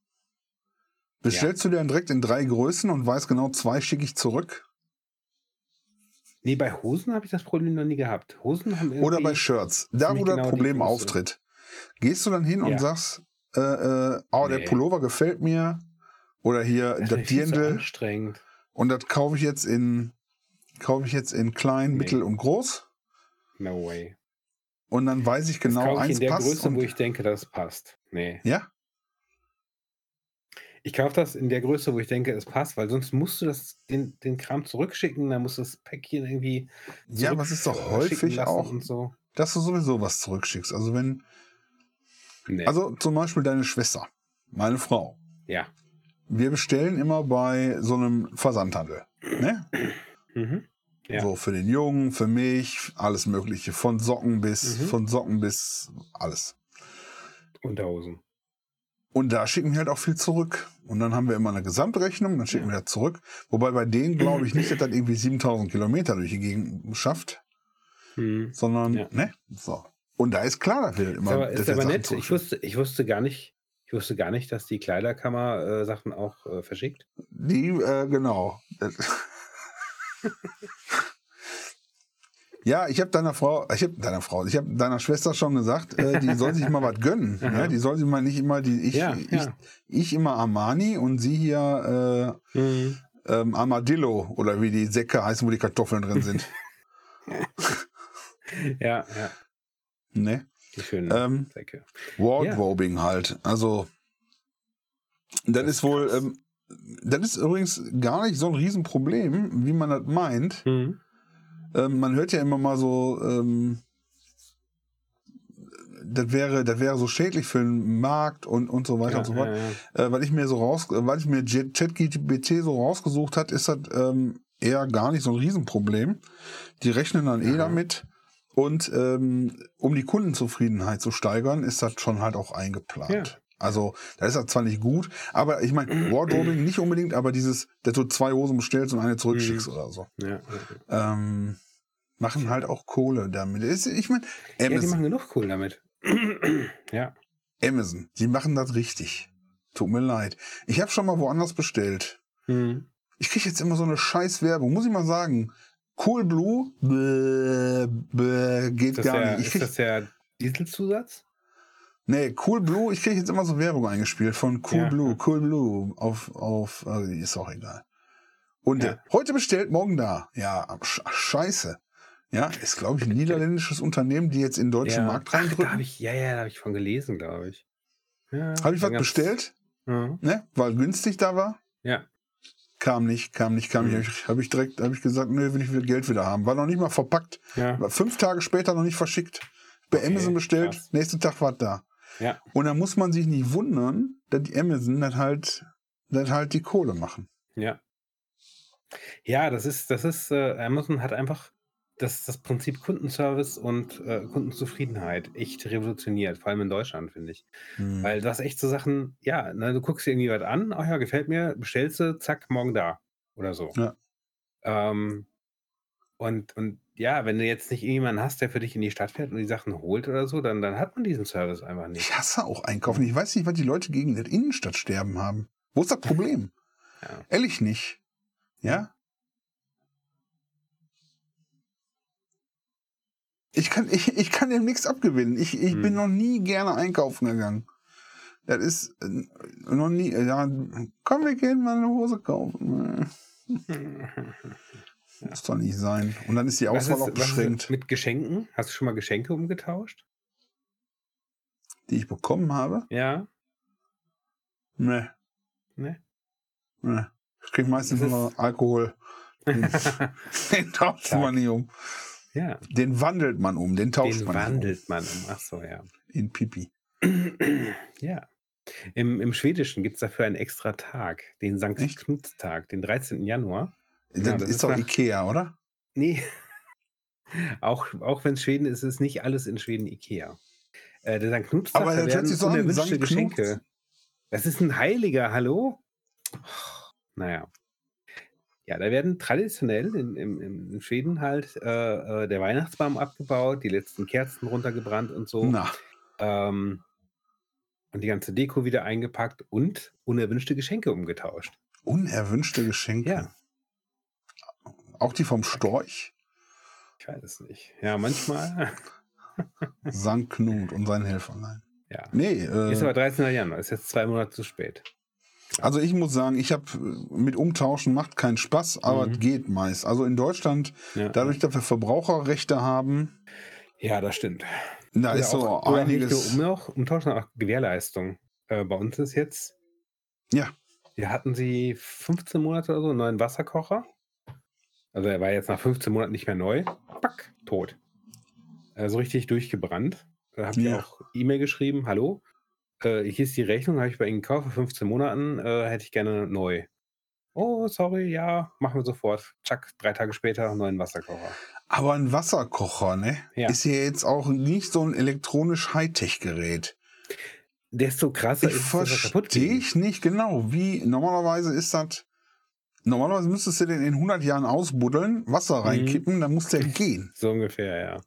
Bestellst du dir dann direkt in drei Größen und weißt genau, zwei schicke ich zurück? Nee, bei Hosen habe ich das Problem noch nie gehabt. Hosen haben. Oder bei Shirts, da wo das genau die Problem auftritt. Gehst du dann hin und Ja. sagst, äh, äh, oh, der Nee. Pullover gefällt mir. Oder hier das das Dirndl. anstrengend. Und das kaufe ich jetzt in, kaufe ich jetzt in klein, Nee. mittel und groß. No way. Und dann weiß ich Das genau, kaufe ich eins in der passt. Größe, wo ich denke, das passt. Nee. ja, Ich kaufe das in der Größe, wo ich denke, es passt, weil sonst musst du das, den, den Kram zurückschicken, dann musst du das Päckchen irgendwie. ja, aber es ist doch häufig auch, Und so. dass du sowieso was zurückschickst. Also wenn, Nee. also zum Beispiel deine Schwester, meine Frau. ja. Wir bestellen immer bei so einem Versandhandel. Ne? Mhm. Ja. So für den Jungen, für mich, alles Mögliche. Von Socken bis, Mhm. von Socken bis alles. Unterhosen. Und da schicken wir halt auch viel zurück. Und dann haben wir immer eine Gesamtrechnung, dann schicken Ja. wir das zurück. Wobei bei denen glaube ich nicht, dass das irgendwie 7000 Kilometer durch die Gegend schafft, Mhm. sondern, Ja. ne? So. Und da ist klar, dass wir Ist immer. aber, dass ist aber nett. Ich wusste, ich wusste gar nicht, ich wusste gar nicht, dass die Kleiderkammer äh, Sachen auch äh, verschickt. Die, äh, genau. Ja, ich habe deiner Frau, ich habe deiner Frau, ich habe deiner Schwester schon gesagt, äh, die soll sich mal was gönnen. Ja, die soll sich mal nicht immer die ich, Ja, ich, ja. ich immer Armani und sie hier Mhm. äh, ähm, Armadillo oder wie die Säcke heißen, wo die Kartoffeln drin sind. Ja, ja. Ne? Die schönen Ähm, Säcke. Wardrobing halt. Also das, Das ist wohl, ähm, das ist übrigens gar nicht so ein Riesenproblem, wie man das meint. Mhm. Ähm, man hört ja immer mal so, ähm, das wäre, das wäre so schädlich für den Markt und, und so weiter Ja, und so fort. ja, ja. Äh, weil ich mir so raus, weil ich mir ChatGPT so rausgesucht hat, ist das ähm, eher gar nicht so ein Riesenproblem. Die rechnen dann eh damit. Und ähm, um die Kundenzufriedenheit zu steigern, ist das schon halt auch eingeplant. Ja. Also, da ist das zwar nicht gut, aber ich meine, Wardrobing nicht unbedingt, aber dieses, dass du zwei Hosen bestellst und eine zurückschickst Mhm. oder so. Ja. Ähm, machen halt auch Kohle damit. Ist, ich meine, ja, die Amazon, machen genug cool damit. ja. Amazon, die machen das richtig. Tut mir leid. Ich habe schon mal woanders bestellt. Mhm. Ich kriege jetzt immer so eine scheiß Werbung, muss ich mal sagen. Cool Blue bäh, bäh, geht Ist, gar der, nicht. Ich ist krieg, das der Dieselzusatz? nee, Cool Blue, ich kriege jetzt immer so Werbung eingespielt von Cool Ja. Blue, Cool Blue auf, auf also ist auch egal. Und Ja. äh, heute bestellt, morgen da. Ja, sch scheiße. Ja, ist, glaube ich, ein niederländisches Unternehmen, die jetzt in den deutschen Markt Ach, da reindrücken. habe ich, ja, ja, da habe ich von gelesen, glaube ich. Ja, Habe ich was bestellt, Ja. ne? Weil günstig da war. ja. Kam nicht, kam nicht, kam Mhm. nicht. Habe ich, hab ich direkt, habe ich gesagt, nö, will ich wieder Geld wieder haben. War noch nicht mal verpackt. ja. War fünf Tage später noch nicht verschickt. Bei Okay, Amazon bestellt, krass. nächsten Tag war es da. Ja. Und dann muss man sich nicht wundern, dass die Amazon dann halt, dann halt die Kohle machen. Ja. Ja, das ist, das ist, äh, Amazon hat einfach das, das Prinzip Kundenservice und äh, Kundenzufriedenheit echt revolutioniert, vor allem in Deutschland, finde ich. Hm. Weil du hast echt so Sachen, ja, ne, du guckst dir irgendwie was an, ach ja, gefällt mir, bestellst du, zack, morgen da. Oder so. Ja. Ähm, und, und ja, wenn du jetzt nicht irgendjemanden hast, der für dich in die Stadt fährt und die Sachen holt oder so, dann, dann hat man diesen Service einfach nicht. Ich hasse auch Einkaufen. Ich weiß nicht, was die Leute gegen das Innenstadtsterben haben. Wo ist das Problem? Ja. Ehrlich nicht. Ja? Ich kann, ich, ich kann dem nichts abgewinnen. Ich, ich Hm. bin noch nie gerne einkaufen gegangen. Das ist äh, noch nie, ja, komm, wir gehen mal eine Hose kaufen. Muss doch nicht sein. Und dann ist die Auswahl ist, auch beschränkt, mit Geschenken? Hast du schon mal Geschenke umgetauscht? die ich bekommen habe. Ja. Nee, Ne? nee. Ich krieg meistens nur Alkohol. Den, den tauscht man nicht um. Ja. Den wandelt man um, den tauscht Den man nicht wandelt man um. Ach so, ja. um. In Pipi. ja. Im, Im Schwedischen gibt es dafür einen extra Tag, den Sankt Echt? Knutstag, den 13. Januar. Das, Ja, das ist doch nach- Ikea, oder? Nee. auch auch wenn es Schweden ist, ist nicht alles in Schweden Ikea. Äh, der Sankt Knutstag, Aber da werden so unerwünschte Geschenke. Das ist ein Heiliger, hallo? Naja. Ja, da werden traditionell in, in, in Schweden halt äh, äh, der Weihnachtsbaum abgebaut, die letzten Kerzen runtergebrannt und so. Na, Ähm, und die ganze Deko wieder eingepackt und unerwünschte Geschenke umgetauscht. unerwünschte Geschenke. Ja, Auch die vom Storch. ich weiß es nicht. Ja, manchmal. Sankt Knut und sein Helferlein. ja. Nee, Ist äh, aber 13. Januar, ist jetzt zwei Monate zu spät. Also ich muss sagen, ich habe mit Umtauschen macht keinen Spaß, aber Mhm. es geht meist. Also in Deutschland, Ja, dadurch, dass wir Verbraucherrechte haben, ja das stimmt. da Oder ist so auch, einiges. nur um, auch, umtauschen, auch Gewährleistung. Äh, bei uns ist jetzt, Ja, wir hatten sie 15 Monate oder so, einen neuen Wasserkocher. Also er war jetzt nach 15 Monaten nicht mehr neu. Pack, tot. Also richtig durchgebrannt. Da habe ich Ja. auch E-Mail geschrieben, hallo, äh, hier ist die Rechnung, habe ich bei Ihnen gekauft, vor 15 Monaten äh, hätte ich gerne neu. Oh, sorry, ja, machen wir sofort. Zack, drei Tage später, neuen Wasserkocher. aber ein Wasserkocher, ne? Ja. Ist ja jetzt auch nicht so ein elektronisch Hightech-Gerät. Desto krasser Ich ist er verstehe ich nicht genau, wie normalerweise ist das. Normalerweise müsstest du den in 100 Jahren ausbuddeln, Wasser Mhm. reinkippen, dann muss der gehen. So ungefähr, ja.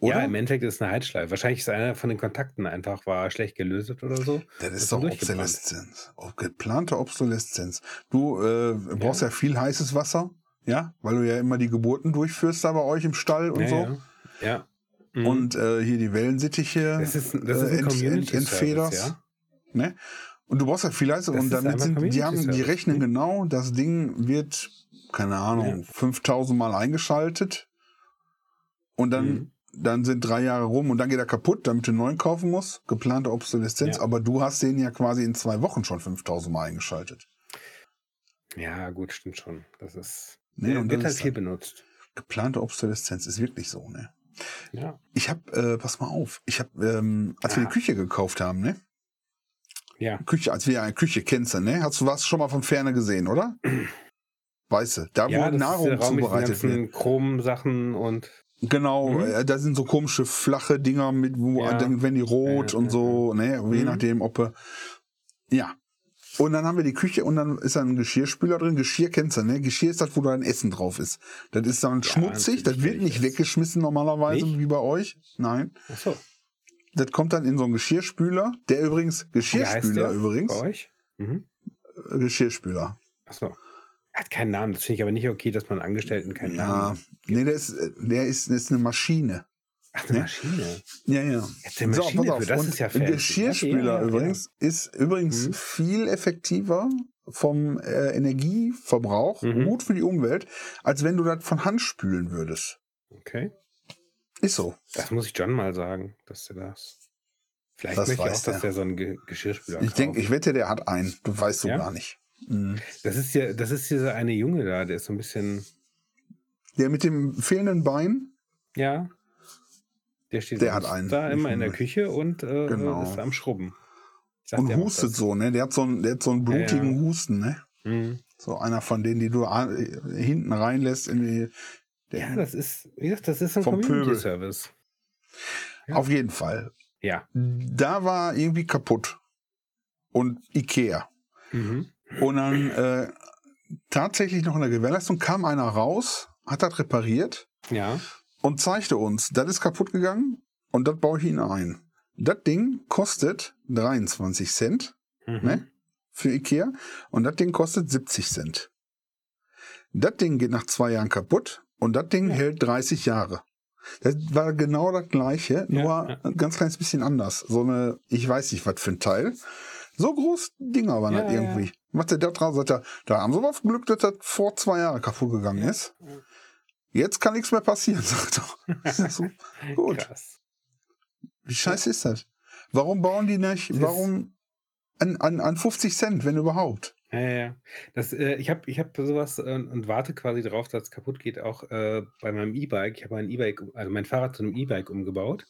Oder? Ja, im Endeffekt ist es eine Heizschleife. Wahrscheinlich ist einer von den Kontakten einfach war schlecht gelötet oder so. Das ist doch. Obsoleszenz. Ob- Geplante Obsoleszenz. Du äh, brauchst ja. viel heißes Wasser, ja, weil du ja immer die Geburten durchführst da bei euch im Stall und ja, so. ja. ja. Mhm. Und äh, hier die Wellensittiche das ist, das ist äh, ein ent- ent- ja. Ne? Und du brauchst ja viel heißer Das und damit sind die haben die rechnen ne? genau, das Ding wird keine Ahnung, Ja. 5000 Mal eingeschaltet und dann Mhm. Dann sind drei Jahre rum und dann geht er kaputt, damit du einen neuen kaufen musst. Geplante Obsoleszenz, Ja. aber du hast den ja quasi in zwei Wochen schon 5000 Mal eingeschaltet. ja, gut, stimmt schon. Das ist. Nee, und wird halt viel dann- benutzt. Geplante Obsoleszenz ist wirklich so, ne? Ja. Ich habe, äh, pass mal auf, ich habe, ähm, als wir Ah. die Küche gekauft haben, ne? Ja. Küche, als wir eine Küche kennst ne? Hast du was schon mal von Ferne gesehen, oder? Weißt du, da ja, wo Nahrung ist der Raum mit den zubereitet wird. Chrom-Sachen und. Genau, Mhm. äh, da sind so komische flache Dinger mit, wo Ja. dann werden die rot Ja, und ja, so, ne? Je Mhm. nachdem, ob er. Ja. Und dann haben wir die Küche und dann ist da ein Geschirrspüler drin. Geschirr kennst du, ne? Geschirr ist das, wo dein Essen drauf ist. Das ist dann schmutzig, das wird nicht weggeschmissen normalerweise, Nicht? wie bei euch. Nein. Achso. Das kommt dann in so einen Geschirrspüler, der übrigens, Geschirrspüler der übrigens, Bei euch? Mhm. äh, Geschirrspüler. Achso. Er hat keinen Namen. Das finde ich aber nicht okay, dass man Angestellten keinen Ja, Namen gibt. nee, der ist, der ist, ist eine Maschine. Ach, eine ne? Maschine. Ja, ja. Jetzt eine Maschine für, das ist ja fancy. Geschirrspüler Okay, ja, ja, übrigens ist übrigens Mhm. viel effektiver vom äh, Energieverbrauch, Mhm. gut für die Umwelt, als wenn du das von Hand spülen würdest. Okay. Ist so. Das muss ich John mal sagen, dass er das. Vielleicht Das möchte ich auch, weiß dass der. der so einen Ge Geschirrspüler Ich denke, ich wette, der hat einen. Du weißt du Ja? gar nicht. Mhm. Das ist ja, das ist dieser eine Junge da, der ist so ein bisschen. Der mit dem fehlenden Bein, Ja. Der steht Der hat einen. da immer in der Küche und äh, Genau. ist am Schrubben. Sag, und hustet so, ne? Der hat so einen, der hat so einen blutigen Ja, Husten, ne? Mhm. So einer von denen, die du a- hinten reinlässt in die. Der, Ja, das ist, wie gesagt, das ist ein Vom Pöbel. Community Service. ja. Auf jeden Fall. Ja. Da war irgendwie kaputt. Und Ikea. Mhm. Und dann äh, tatsächlich noch in der Gewährleistung kam einer raus, hat das repariert Ja. und zeigte uns, das ist kaputt gegangen und das baue ich Ihnen ein. Das Ding kostet 23 Cent Mhm. Ne? für Ikea und das Ding kostet 70 Cent. Das Ding geht nach zwei Jahren kaputt und das Ding Ja. hält 30 Jahre. Das war genau das gleiche, nur ja. ein ganz kleines bisschen anders. So eine, ich weiß nicht, was für ein Teil. So groß Dinger waren Ja, das irgendwie. Macht der da dran, sagt er, da haben sie was Glück, dass das vor zwei Jahren kaputt gegangen ist. Jetzt kann nichts mehr passieren, sagt er. So? Gut. Krass. Wie scheiße ist das? Warum bauen die nicht, Das- warum an, an, an 50 Cent, wenn überhaupt? Ja, ja. Das, äh, ich habe ich hab sowas äh, und warte quasi darauf, dass es kaputt geht, auch äh, bei meinem E-Bike. Ich habe mein E-Bike, also mein Fahrrad zu einem E-Bike umgebaut.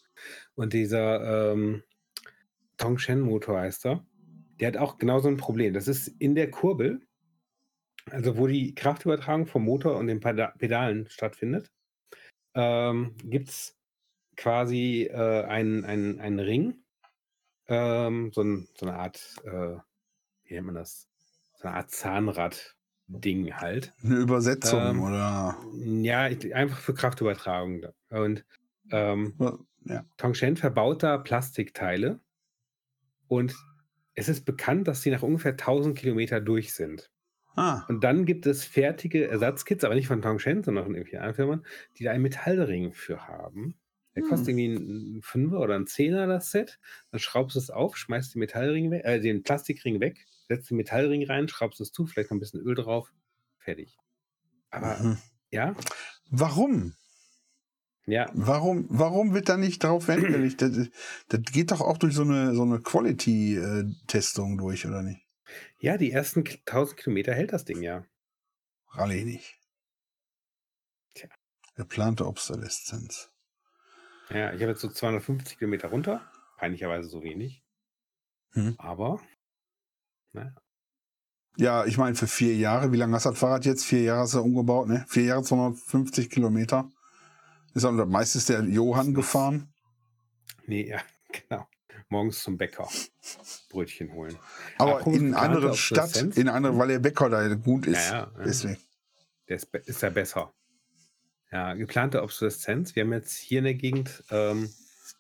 Und dieser ähm, Tongshen-Motor heißt er, der hat auch genau so ein Problem. Das ist in der Kurbel, also wo die Kraftübertragung vom Motor und den Peda Pedalen stattfindet, ähm, gibt es quasi äh, einen, einen, einen Ring, ähm, so, ein, so eine Art, äh, wie nennt man das? So eine Art Zahnrad-Ding halt. Eine Übersetzung Ähm, oder. Ja, einfach für Kraftübertragung. Und ähm, Ja. Tongshen verbaut da Plastikteile und es ist bekannt, dass sie nach ungefähr 1000 Kilometer durch sind. Ah, Und dann gibt es fertige Ersatzkits, aber nicht von Tongshen, sondern von irgendwelchen anderen Firmen, die da einen Metallring für haben. Der kostet Hm. irgendwie ein Fünfer oder ein Zehner das Set. Dann schraubst du es auf, schmeißt den Metallring weg, äh, den Plastikring weg, setzt den Metallring rein, schraubst es zu, vielleicht noch ein bisschen Öl drauf, fertig. Aber mhm. ja, Warum? Ja, Warum, warum wird da nicht drauf Wert gelegt? Das, das geht doch auch durch so eine, so eine Quality-Testung durch, oder nicht? ja, die ersten Ki- 1000 Kilometer hält das Ding ja. Rallye nicht. Tja. Geplante Obsoleszenz. Ja, ich habe jetzt so 250 Kilometer runter, peinlicherweise so wenig. Hm. Aber, naja, Ja, ich meine, für vier Jahre, wie lange hast du das Fahrrad jetzt? Vier Jahre hast du umgebaut, ne? Vier Jahre 250 Kilometer. Ist auch, meistens der Johann gefahren. nee, ja, genau. Morgens zum Bäcker Brötchen holen. Aber Apropos in einer anderen Stadt, in einer weil der Bäcker da gut ist. Ja, ja. Deswegen. Der ist, ist ja besser. Ja, geplante Obsoleszenz. Wir haben jetzt hier in der Gegend, ähm,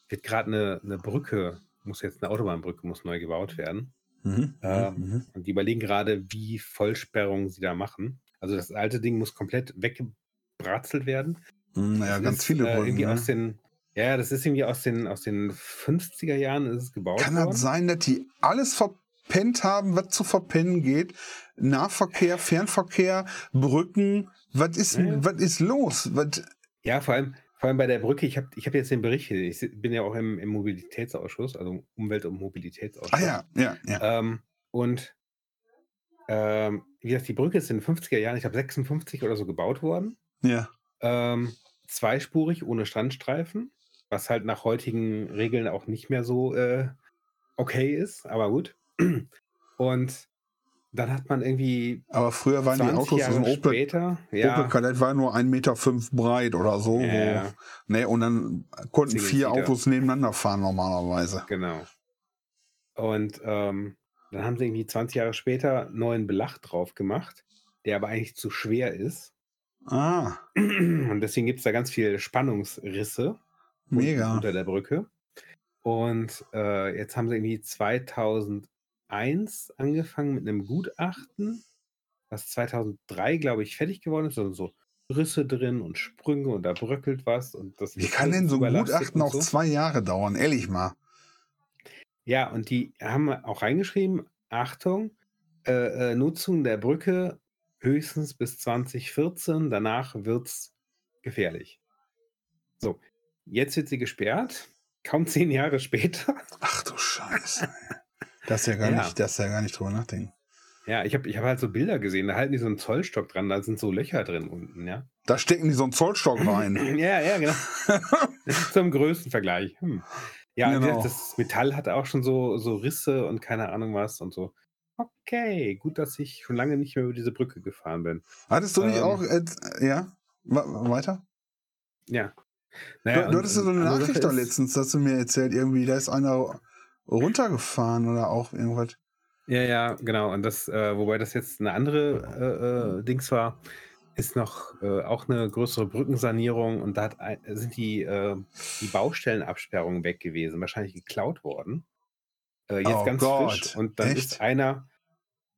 wird gerade eine, eine Brücke, muss jetzt eine Autobahnbrücke, muss neu gebaut werden. Mhm. Ähm, mhm. Und die überlegen gerade, wie Vollsperrung sie da machen. Also das alte Ding muss komplett weggebratzelt werden. Naja, Das ganz ist, viele äh, Brücken. irgendwie Ne? aus den, ja, das ist irgendwie aus den, aus den 50er Jahren ist es gebaut Kann worden. das sein, dass die alles verpennt haben, was zu verpennen geht? Nahverkehr, Fernverkehr, Brücken. Was ist, Ja, was ist los? Was, Ja, vor allem, vor allem bei der Brücke, ich habe ich hab jetzt den Bericht, hier, ich bin ja auch im, im Mobilitätsausschuss, also Umwelt- und Mobilitätsausschuss. ah ja, ja, ja. Ähm, und ähm, wie gesagt, die Brücke ist in den 50er Jahren, ich glaube 56 oder so gebaut worden. ja. Ähm, zweispurig, ohne Standstreifen, was halt nach heutigen Regeln auch nicht mehr so äh, okay ist, aber gut. Und dann hat man irgendwie Aber früher waren die 20 Autos, Jahre so ein Opel, später, Opel ja, Kadett war nur 1,5 Meter fünf breit oder so. Ja, wo, ne, und dann konnten vier. Autos nebeneinander fahren normalerweise. Genau. Und ähm, dann haben sie irgendwie 20 Jahre später neuen Belach drauf gemacht, der aber eigentlich zu schwer ist. Ah, Und deswegen gibt es da ganz viele Spannungsrisse mega. unter der Brücke. Und äh, jetzt haben sie irgendwie 2001 angefangen mit einem Gutachten, was 2003, glaube ich, fertig geworden ist. Also so Risse drin und Sprünge und da bröckelt was. Und das Wie kann denn so ein Gutachten und auch so. zwei Jahre dauern? Ehrlich mal. Ja, und die haben auch reingeschrieben, Achtung, äh, äh, Nutzung der Brücke höchstens bis 2014, danach wird es gefährlich. So, jetzt wird sie gesperrt, kaum zehn Jahre später. Ach du Scheiße. Das ist ja gar Ja. nicht, das ist ja gar nicht drüber nachdenken. Ja, ich habe ich hab halt so Bilder gesehen, da halten die so einen Zollstock dran, da sind so Löcher drin unten, ja. Da stecken die so einen Zollstock rein. Ja, ja, genau. Zum größten Vergleich. Hm. Ja, Genau. das Metall hatte auch schon so, so Risse und keine Ahnung was und so. Okay, gut, dass ich schon lange nicht mehr über diese Brücke gefahren bin. Hattest du nicht Ähm. auch, äh, ja? Weiter? Ja. Du, Naja, du hattest ja so eine andere Nachricht ist- letztens, dass du mir erzählt, irgendwie, da ist einer runtergefahren oder auch irgendwas. Ja, ja, genau. Und das, äh, wobei das jetzt eine andere äh, äh, Dings war, ist noch äh, auch eine größere Brückensanierung und da hat sind die, äh, die Baustellenabsperrungen weg gewesen, wahrscheinlich geklaut worden. Jetzt Oh ganz Gott, frisch. Und dann echt? ist einer,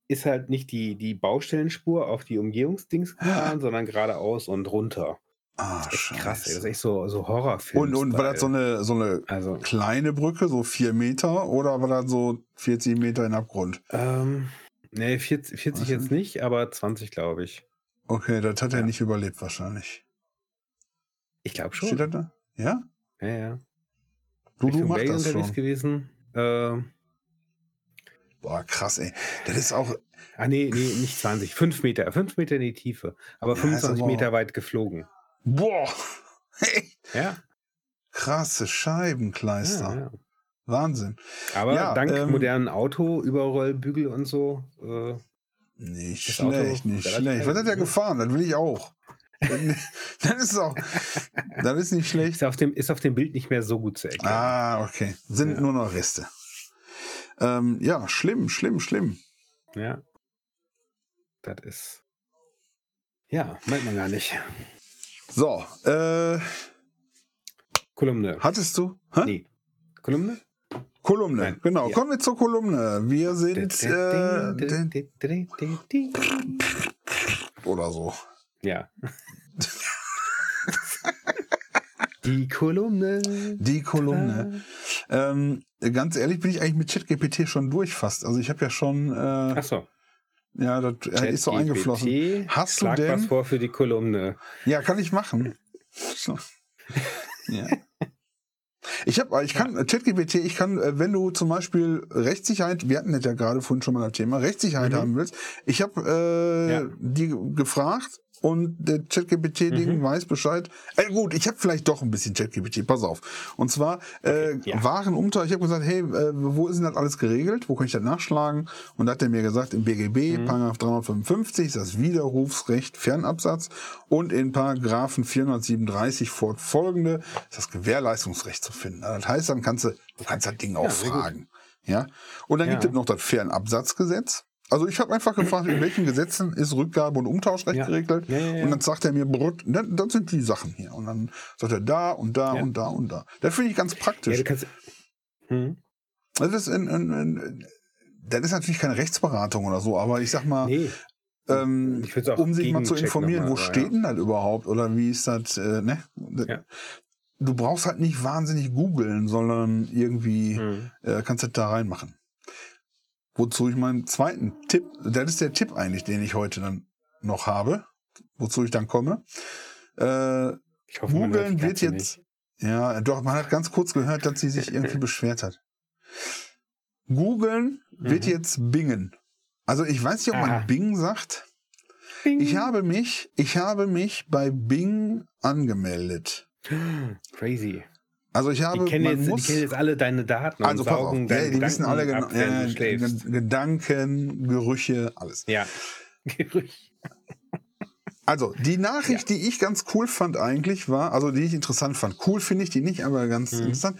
ist halt nicht die, die Baustellenspur auf die Umgehungsdings gefahren, sondern geradeaus und runter. Ah, Echt scheiße. krass, ey. Das ist echt so, so Horrorfilm. und, und war das so eine, so eine Also, kleine Brücke, so vier Meter, oder war das so 40 Meter in Abgrund? ähm, nee, 40, 40 Was jetzt nicht, aber 20, glaube ich. Okay, das hat er Ja. nicht überlebt wahrscheinlich. Ich glaube Steht schon. das da? Ja? Ja, ja. Du, du machst das schon. gewesen. Äh, Boah, krass, ey. Das ist auch, ah, nee, nee, nicht 20. 5 Meter. 5 Meter in die Tiefe. Aber Ja, ist 25 aber- Meter weit geflogen. boah, hey, Ja. krasse Scheibenkleister. ja, ja. Wahnsinn. Aber dank ähm, modernen Auto, Überrollbügel und so. Äh, Nicht Auto schlecht, nicht schlecht. Was hat er ne? gefahren? Das will ich auch. Dann ist es auch, das ist nicht schlecht. ist, auf dem, ist auf dem Bild nicht mehr so gut zu erkennen. Ah, okay. Sind nur noch Reste. Ähm, ja, schlimm, schlimm, schlimm. Ja. Das ist. Ja, meint man gar nicht. So, äh, Kolumne. hattest du? Hä? Nee. Kolumne? Kolumne, Nein. genau. Ja. Kommen wir zur Kolumne. Wir sind äh, oder so. Ja. Die Kolumne. Die Kolumne. Ähm, ganz ehrlich bin ich eigentlich mit ChatGPT schon durch fast. Also ich habe ja schon, äh, Achso. ja, das äh, ist so eingeflossen. Hast du Schlag denn- was vor für die Kolumne. Ja, kann ich machen. So. ja. Ich habe, ich kann, ChatGPT, ich kann, äh, wenn du zum Beispiel Rechtssicherheit, wir hatten das ja gerade vorhin schon mal das Thema, Rechtssicherheit Mhm. haben willst, ich habe äh, Ja. die gefragt und der ChatGPT-Ding Mhm. weiß Bescheid. Äh, gut, ich habe vielleicht doch ein bisschen ChatGPT, pass auf. Und zwar äh, ja. Warenumtausch, ich habe gesagt, hey, äh, wo ist denn das alles geregelt? Wo kann ich das nachschlagen? Und da hat er mir gesagt, im BGB, Mhm. Paragraph 355 ist das Widerrufsrecht Fernabsatz und in Paragraphen 437 fortfolgende ist das Gewährleistungsrecht zu finden. Also Das heißt, dann kannst du, du kannst das Ding auch gut. fragen. Ja. Und dann Ja. gibt es noch das Fernabsatzgesetz. Also ich habe einfach gefragt, in welchen Gesetzen ist Rückgabe- und Umtauschrecht Ja. geregelt. Ja, ja. Und dann sagt er mir, Brot, das, sind die Sachen hier. Und dann sagt er da und da und da und da. Das finde ich ganz praktisch. kannst. Hm? das, ist ein, ein, ein, das ist natürlich keine Rechtsberatung oder so, aber ich sag mal, Nee. ähm, Ich um sich mal zu informieren, wo nochmal, aber steht denn das überhaupt oder wie ist das, äh, ne? Du brauchst halt nicht wahnsinnig googeln, sondern irgendwie Hm. äh, kannst du das da reinmachen. Wozu ich meinen zweiten Tipp, das ist der Tipp eigentlich, den ich heute dann noch habe, wozu ich dann komme. Äh, Ich hoffe, googeln wird jetzt, ja, doch, man hat ganz kurz gehört, dass sie sich irgendwie beschwert hat. Googeln wird Mhm. jetzt bingen. Also ich weiß nicht, ob man Bing sagt. Bing. Ich habe mich, ich habe mich bei Bing angemeldet. Crazy. Also ich Die habe, kennen, man jetzt, muss, die kennen jetzt alle deine Daten also und pass auf, saugen ja, die wissen alle Gedanken genau, ja, Gedanken, Gerüche, alles. Ja. Gerücht. Also, die Nachricht, die ich ganz cool fand eigentlich, war, also die ich interessant fand. Cool finde ich die nicht, aber ganz Mhm. interessant.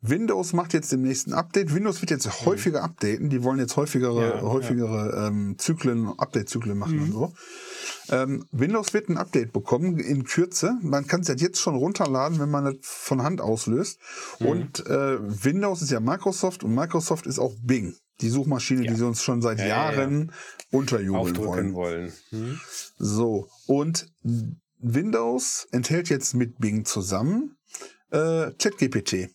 Windows macht jetzt dem nächsten Update. Windows wird jetzt häufiger updaten. Die wollen jetzt häufigere, Ja, häufigere Ähm, Zyklen, Update-Zyklen machen Mhm. und so. Ähm, Windows wird ein Update bekommen in Kürze. Man kann es ja jetzt schon runterladen, wenn man das von Hand auslöst. Mhm. Und äh, Windows ist ja Microsoft und Microsoft ist auch Bing. Die Suchmaschine, Ja. die sie uns schon seit Ja, ja, ja. Jahren unterjubeln wollen. wollen. Hm? So, und Windows enthält jetzt mit Bing zusammen äh, ChatGPT.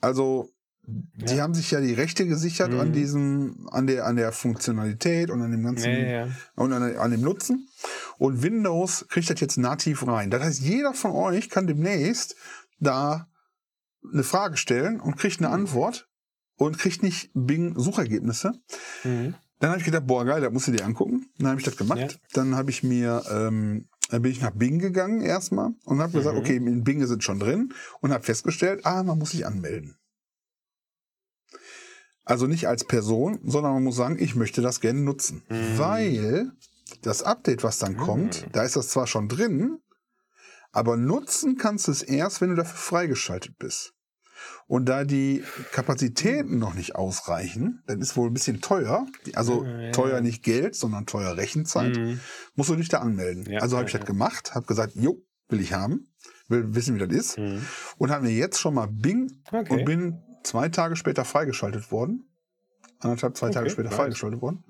Also, die Ja. haben sich ja die Rechte gesichert an Mhm. diesem, an der, an der Funktionalität und an dem ganzen, Ja, ja, und an, an dem Nutzen. Und Windows kriegt das jetzt nativ rein. Das heißt, jeder von euch kann demnächst da eine Frage stellen und kriegt eine Antwort und kriegt nicht Bing-Suchergebnisse. Mhm. Dann habe ich gedacht, boah, geil, das musst du dir angucken. Dann habe ich das gemacht. Dann habe ich mir, ähm, dann bin ich nach Bing gegangen erstmal und habe gesagt, Mhm. okay, in Bing sind schon drin und habe festgestellt, ah, man muss sich anmelden. Also nicht als Person, sondern man muss sagen, ich möchte das gerne nutzen. Mhm. Weil das Update, was dann kommt, da ist das zwar schon drin, aber nutzen kannst du es erst, wenn du dafür freigeschaltet bist. Und da die Kapazitäten noch nicht ausreichen, dann ist wohl ein bisschen teuer. Also Ja, ja. teuer nicht Geld, sondern teuer Rechenzeit. Mhm. Musst du dich da anmelden. Ja, also habe ich das gemacht, habe gesagt, jo, will ich haben, will wissen, wie das ist. Mhm. Und habe mir jetzt schon mal Bing Okay. und bin zwei Tage später freigeschaltet worden. Anderthalb, zwei Tage Okay, später nice. freigeschaltet worden.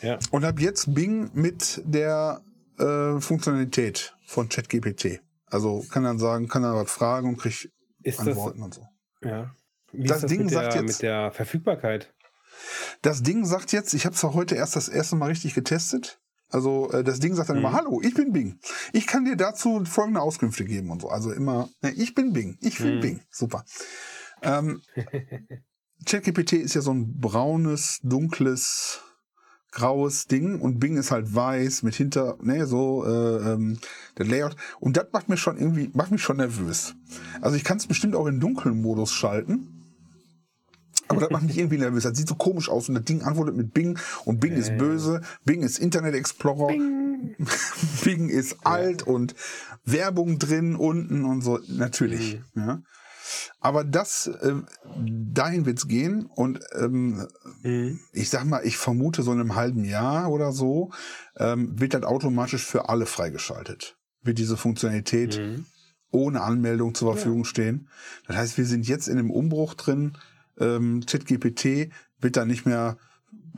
Ja. Und habe jetzt Bing mit der äh, Funktionalität von ChatGPT. Also kann dann sagen, kann dann was fragen und kriegt Ist das, Antworten und so. ja. Wie Das ist das Ding mit, sagt der, jetzt- mit der Verfügbarkeit? Das Ding sagt jetzt, ich habe es heute erst das erste Mal richtig getestet. Also äh, das Ding sagt dann Mhm. immer, hallo, ich bin Bing. Ich kann dir dazu folgende Auskünfte geben und so. Also immer, ne, ich bin Bing, ich bin Mhm. Bing. Super. Ähm, ChatGPT ist ja so ein braunes, dunkles, graues Ding und Bing ist halt weiß mit hinter, ne, so äh, ähm, der Layout. Und das macht mir schon irgendwie, macht mich schon nervös. Also ich kann es bestimmt auch in dunklen Modus schalten. Aber das macht mich irgendwie nervös. Das sieht so komisch aus und das Ding antwortet mit Bing und Bing ist Äh. böse, Bing ist Internet Explorer, Bing, ist alt und Werbung drin unten und so. Natürlich. Ja. Aber das, äh, dahin wird's gehen und ähm, Mhm. ich sag mal, ich vermute so in einem halben Jahr oder so, ähm, wird das automatisch für alle freigeschaltet. Wird diese Funktionalität Mhm. ohne Anmeldung zur Verfügung stehen. Das heißt, wir sind jetzt in dem Umbruch drin. Ähm, ChatGPT wird dann nicht mehr,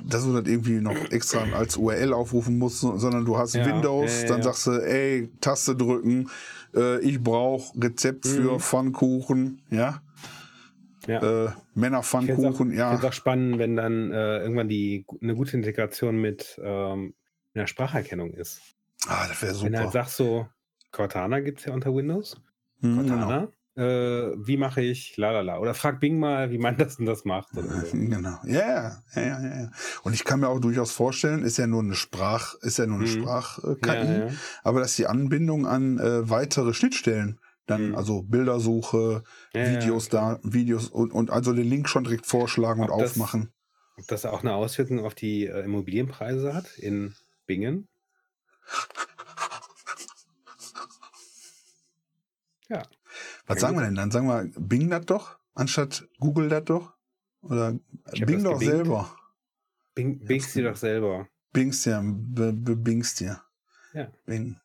dass du das irgendwie noch extra als URL aufrufen musst, so- sondern du hast Ja, Windows, ja, ja, dann ja. sagst du, ey, Taste drücken, äh, ich brauche Rezept für Mhm. Pfannkuchen, ja, Ja. äh, Männerpfannkuchen, ich ja. find's auch spannend, wenn dann äh, irgendwann die eine gute Integration mit ähm, einer Spracherkennung ist. Ah, das wäre Wenn du halt super. sagst so, Cortana gibt es ja unter Windows. Mhm, genau. Äh, wie mache ich lalala? Oder frag Bing mal, wie man das denn das macht. So. Genau. Ja, ja, ja, ja. Und ich kann mir auch durchaus vorstellen, ist ja nur eine Sprach, ist ja nur eine Mhm. Sprach-KI, Ja, ja. aber dass die Anbindung an äh, weitere Schnittstellen, dann Mhm. also Bildersuche, Ja, Videos da, Videos und, und also den Link schon direkt vorschlagen und Ob das- aufmachen. Ob das auch eine Auswirkung auf die äh, Immobilienpreise hat in Bingen? Ja. Was sagen wir denn dann? Sagen wir Bing das doch, anstatt Google das doch? Oder Bing doch gebingt. selber. Bing, bingst dir doch selber. Bingst dir, bingst dir. Ja. Bing.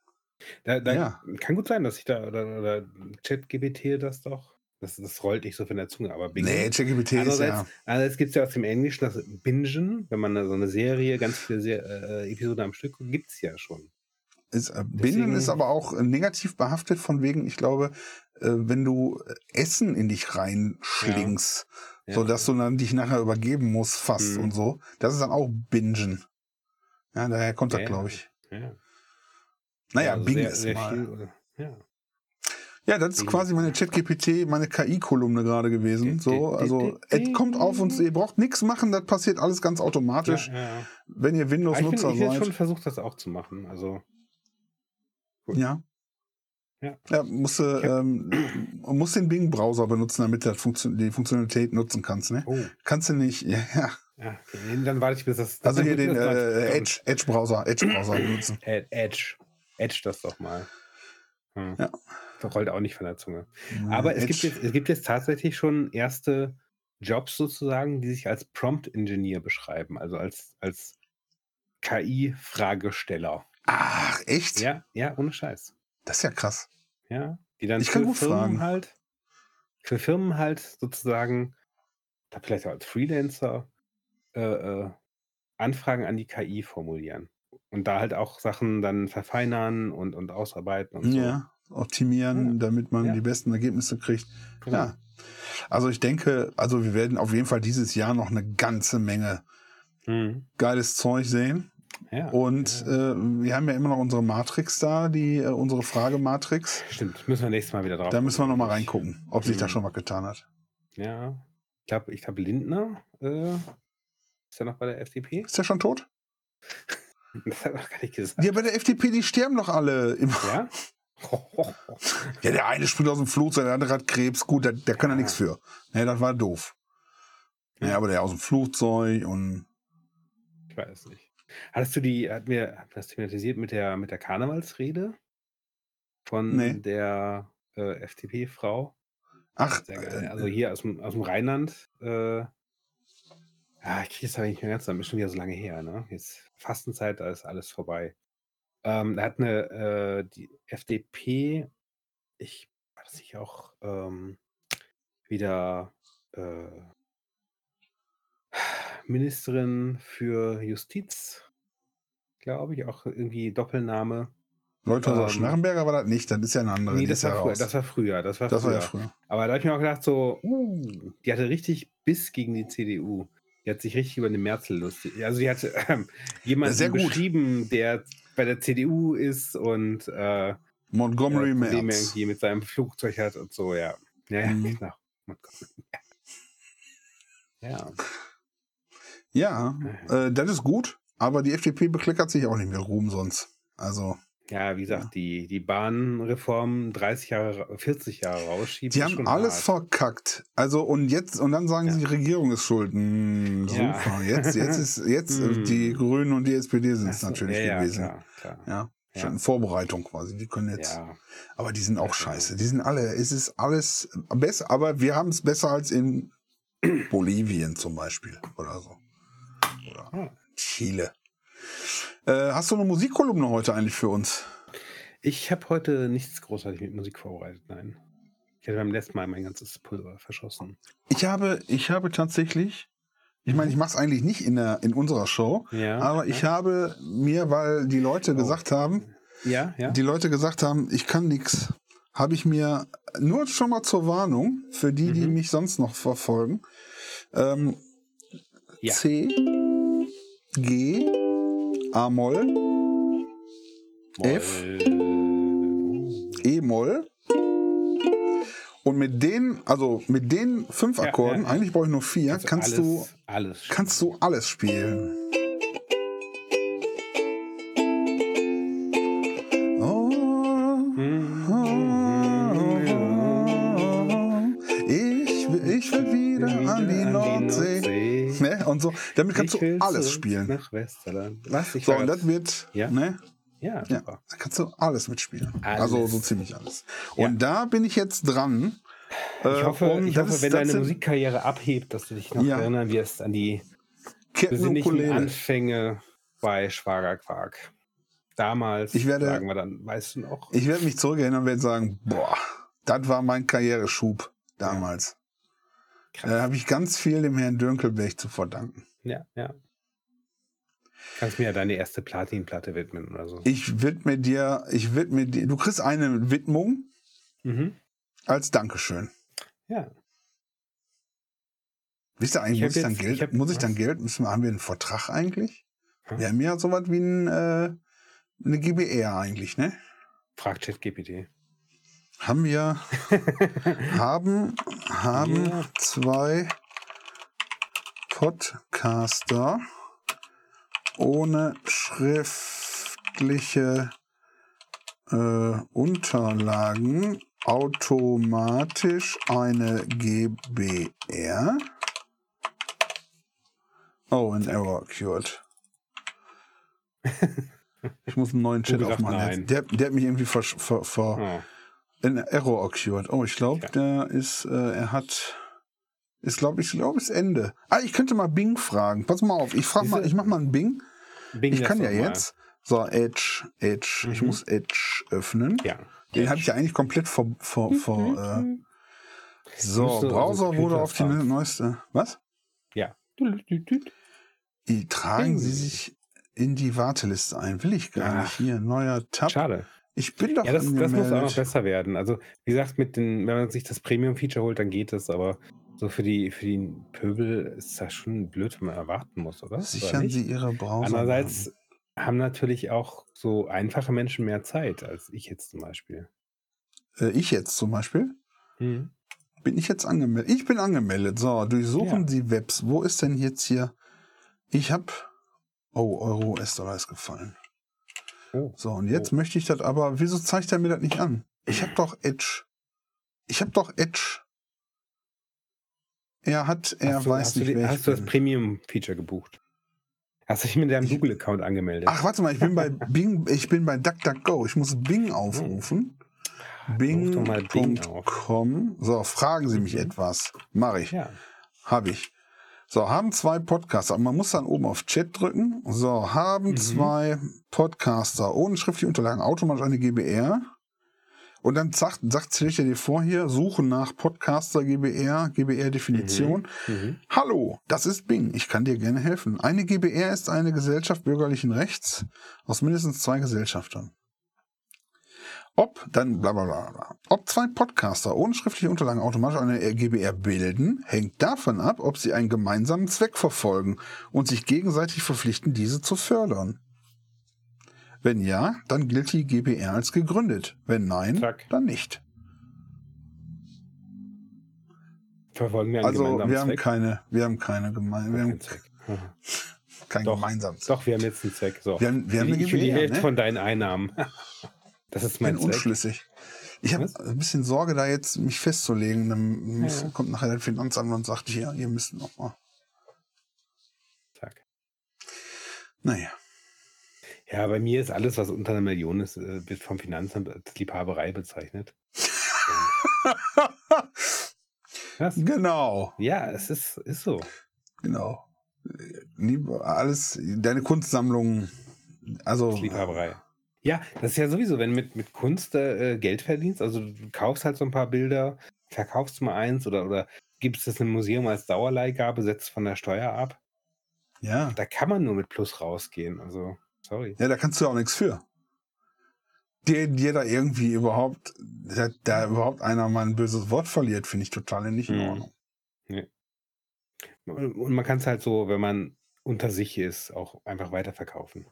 Da, da Ja. kann gut sein, dass ich da oder, oder ChatGPT das doch. Das, das rollt nicht so von der Zunge, aber Bingen. Nee, ChatGPT ist ja. Andererseits, andererseits gibt es ja aus dem Englischen das Bingen, wenn man so eine Serie, ganz viele Se äh, Episoden am Stück, gibt es ja schon. Ist, äh, Deswegen- ist aber auch negativ behaftet, von wegen, ich glaube, wenn du äh, Essen in dich reinschlingst, Ja. so dass du dann dich nachher übergeben musst, fast Mhm. und so, das ist dann auch Bingen. Ja, daher kommt das, Ja, glaube ich. Ja. Naja, also Bing sehr, ist sehr mal. ja. Ja, das ist quasi meine ChatGPT, meine KI-Kolumne gerade gewesen. So, also es kommt auf uns, ihr braucht nichts machen, das passiert alles ganz automatisch. Ja, ja. Wenn ihr ich Windows-Nutzer ich bin seid. schon versucht, das auch zu machen. Also, Ja. Ja. Ja, musst, du, ähm, musst den Bing-Browser benutzen, damit du Funktion die Funktionalität nutzen kannst, ne? oh, Kannst du nicht, ja, ja. ja, okay, dann warte ich, bis das. Also hier den äh, Edge, Edge-Browser, Edge-Browser benutzen. Ed- Edge. Edge das doch mal. Hm. Ja. Das rollt auch nicht von der Zunge. Aber es gibt, jetzt, es gibt jetzt tatsächlich schon erste Jobs sozusagen, die sich als Prompt-Engineer beschreiben, also als, als KI-Fragesteller. Ach, echt? Ja, ja, ohne Scheiß. Das ist ja krass. Ja, die dann Ich kann für Firmen fragen. halt, für Firmen halt sozusagen, da vielleicht auch als Freelancer, äh, äh, Anfragen an die KI formulieren. Und da halt auch Sachen dann verfeinern und, und ausarbeiten und so. Ja, optimieren, Ja. damit man Ja. die besten Ergebnisse kriegt. Genau. Ja. Also ich denke, also wir werden auf jeden Fall dieses Jahr noch eine ganze Menge Mhm. geiles Zeug sehen. Ja. Und ja. äh, wir haben ja immer noch unsere Matrix da, die äh, unsere Fragematrix. Stimmt, müssen wir nächstes Mal wieder drauf. Da müssen wir noch mal gucken. reingucken, ob sich da Mhm. schon was getan hat. Ja. Ich glaube, ich glaub, Lindner äh, ist ja noch bei der FDP. Ist der schon tot? Das hat er noch gar nicht gesagt. Ja, bei der FDP, die sterben doch alle. Immer. Ja? Ja, der eine springt aus dem Flugzeug, der andere hat Krebs. Gut, der, der kann da Ja. nichts für. Ja, das war doof. Ja, Ja. aber der aus dem Flugzeug und Ich weiß nicht. Hattest du die, hat mir hat das thematisiert mit der, mit der Karnevalsrede von Nee. der äh, FDP-Frau? ach, geil. äh, Also hier aus dem, aus dem Rheinland. Äh, ja, ich kriege es aber nicht mehr ganz zusammen. Ist schon wieder so lange her, ne? Jetzt Fastenzeit, da ist alles vorbei. Ähm, da hat eine, äh, die FDP, ich war das nicht auch ähm, wieder äh, Ministerin für Justiz, glaube ich, auch irgendwie Doppelname. Leuthäuser Ähm, Schnarrenberger war das nicht, das ist ja eine andere. Nee, das ja war, früher, das war früher. Das war Das war früher. ja früher. Aber da habe ich mir auch gedacht, so, uh, die hatte richtig Biss gegen die CDU. Die hat sich richtig über den Merzel lustig. Also die hatte ähm, jemanden sehr gut. beschrieben, der bei der CDU ist und äh, Montgomery Probleme Merz. irgendwie mit seinem Flugzeug hat und so, ja. Ja, ja, Mhm. genau. Montgomery Merz. Ja. Ja, äh, das ist gut, aber die FDP bekleckert sich auch nicht mehr Ruhm sonst. Also, Ja, wie gesagt, die, die Bahnreform 30 Jahre, 40 Jahre rausschieben. die haben alles hart. verkackt. Also, und jetzt, und dann sagen Ja. sie, die Regierung ist schuld. Hm, Ja. super. Jetzt, jetzt ist, jetzt, äh, Hm. die Grünen und die SPD sind es natürlich ja, ja, gewesen. Klar, klar. Ja, Ja. Vorbereitung quasi. Die können jetzt, Ja. aber die sind auch Ja, scheiße. Die sind alle, es ist alles besser, aber wir haben es besser als in Bolivien zum Beispiel oder so. Ah. Chile. Äh, hast du eine Musikkolumne heute eigentlich für uns? Ich habe heute nichts großartig mit Musik vorbereitet, nein. Ich hatte beim letzten Mal mein ganzes Pulver verschossen. Ich habe, ich habe tatsächlich, ich meine, ich mache es eigentlich nicht in, der, in unserer Show, Ja. aber ich ja. habe mir, weil die Leute Oh. gesagt haben, Ja, ja. die Leute gesagt haben, ich kann nix, habe ich mir nur schon mal zur Warnung für die, die Mhm. mich sonst noch verfolgen, ähm, Ja. C, G, A-Moll, F. Moll. E-Moll. Und mit den, also mit den fünf Akkorden, ja, ja. eigentlich brauche ich nur vier, Also kannst alles, du alles. kannst du alles spielen. So, damit kannst Ich du alles spielen. Nach Westerland. Was? Ich So, und das wird, Ja. ne? Ja, Ja, da kannst du alles mitspielen. Alles. Also so ziemlich alles. Ja. Und da bin ich jetzt dran. Ich äh, hoffe, um- ich hoffe ist- wenn deine Musikkarriere abhebt, dass du dich noch Ja. erinnern wirst an die besinnlichen. Anfänge bei Schwager Quark. Damals, Ich werde- sagen wir dann, weißt du noch? Ich werde mich zurückerinnern und werde sagen, boah, das war mein Karriereschub damals. Krass. Da habe ich ganz viel dem Herrn Dönkelblech zu verdanken. Ja, ja. Kannst mir ja deine erste Platinplatte widmen oder so. Ich widme dir, ich widme dir, du kriegst eine Widmung Mhm. als Dankeschön. Ja. Wisst ihr eigentlich, Ich hab muss ich, dann jetzt- Geld, ich hab- muss ich dann? Geld, müssen wir, haben wir einen Vertrag eigentlich? Hm? Wir haben ja sowas wie ein, äh, eine GBR eigentlich, ne? Frag ChatGPT. Haben wir, haben, haben Ja. zwei Podcaster ohne schriftliche äh, Unterlagen automatisch eine GBR. Oh, ein Error occurred. Ich muss einen neuen Chat sagt aufmachen. Der, der hat mich irgendwie ver, ver, ver, Oh. Ein Error occurred. Oh, ich glaube, Tja. der ist, äh, er hat, ist glaube ich, glaube ist Ende. Ah, ich könnte mal Bing fragen. Pass mal auf, ich frage mal, ich mache mal einen Bing. Bing Ich kann ja jetzt. So, Edge, Edge. Ich Mhm. muss Edge öffnen. Ja. Den habe ich ja eigentlich komplett vor, vor, vor äh, so, Müsste also Browser wurde auf die neueste. Was? Ja. Die tragen. Sie sich in die Warteliste ein. Will ich gar Ach. nicht. Hier, neuer Tab. Schade. Ich bin doch Ja, das, das muss auch noch besser werden. Also, wie gesagt, mit den, wenn man sich das Premium-Feature holt, dann geht es, aber so für die, für die Pöbel ist das schon blöd, wenn man erwarten muss, oder? oder Sichern nicht? Sie Ihre Browser. Andererseits haben natürlich auch so einfache Menschen mehr Zeit als ich jetzt zum Beispiel. Äh, ich jetzt zum Beispiel. Mhm. Bin ich jetzt angemeldet? Ich bin angemeldet. So, durchsuchen Ja. Sie Webs. Wo ist denn jetzt hier? Ich habe. Oh, Euro US-Dollar ist gefallen. Oh. So, und jetzt Oh. möchte ich das aber. Wieso zeigt er mir das nicht an? Ich habe doch Edge. Ich habe doch Edge. Er hat, er hast du, weiß du, nicht, ich hast du das. Premium-Feature gebucht? Hast du dich mit deinem Google-Account angemeldet? Ach, warte mal, ich bin bei Bing, ich bin bei DuckDuckGo. Ich muss Bing aufrufen. Ruf doch mal Bing. Bing.com. So, fragen Sie mich Mhm. etwas. Mache ich. Ja. Habe ich. So, haben zwei Podcaster. Man muss dann oben auf Chat drücken. So, haben Mhm. zwei Podcaster ohne schriftliche Unterlagen automatisch eine GBR. Und dann sagt, sagt stell ich dir vor hier, suchen nach Podcaster GBR, GBR-Definition. Mhm. Hallo, das ist Bing. Ich kann dir gerne helfen. Eine GBR ist eine Gesellschaft bürgerlichen Rechts aus mindestens zwei Gesellschaftern. Ob, dann bla bla bla. Ob zwei Podcaster ohne schriftliche Unterlagen automatisch eine GBR bilden, hängt davon ab, ob sie einen gemeinsamen Zweck verfolgen und sich gegenseitig verpflichten, diese zu fördern. Wenn ja, dann gilt die GBR als gegründet. Wenn nein, Zack. dann nicht. Verfolgen wir einen Also gemeinsamen wir haben Zweck? keine, wir haben keine gemein, wir Kein haben Zweck. Keinen Doch. gemeinsamen Zweck. Doch, wir haben jetzt einen Zweck. So. Wir haben, wir haben eine ich will die GBR, Hälfte ne? von deinen Einnahmen. Das ist Ich bin mein Zweck. unschlüssig. Ich habe ein bisschen Sorge, da jetzt mich festzulegen. Dann Ja. kommt nachher das Finanzamt und sagt, ja, ihr müsst noch mal. Zack. Naja. Ja, bei mir ist alles, was unter einer Million ist, äh, wird vom Finanzamt als Liebhaberei bezeichnet. Was? genau, Ja, es ist, ist so. genau. Alles, deine Kunstsammlung, also Liebhaberei. Ja, das ist ja sowieso, wenn du mit, mit Kunst äh, Geld verdienst, also du kaufst halt so ein paar Bilder, verkaufst mal eins oder, oder gibst es einem Museum als Dauerleihgabe, setzt von der Steuer ab. ja. Da kann man nur mit Plus rausgehen. Also, sorry. Ja, da kannst du ja auch nichts für. Der, dir da irgendwie überhaupt, da, da überhaupt einer mal ein böses Wort verliert, finde ich total nicht in Mhm. Ordnung. Und und man kann es halt so, wenn man unter sich ist, auch einfach weiterverkaufen.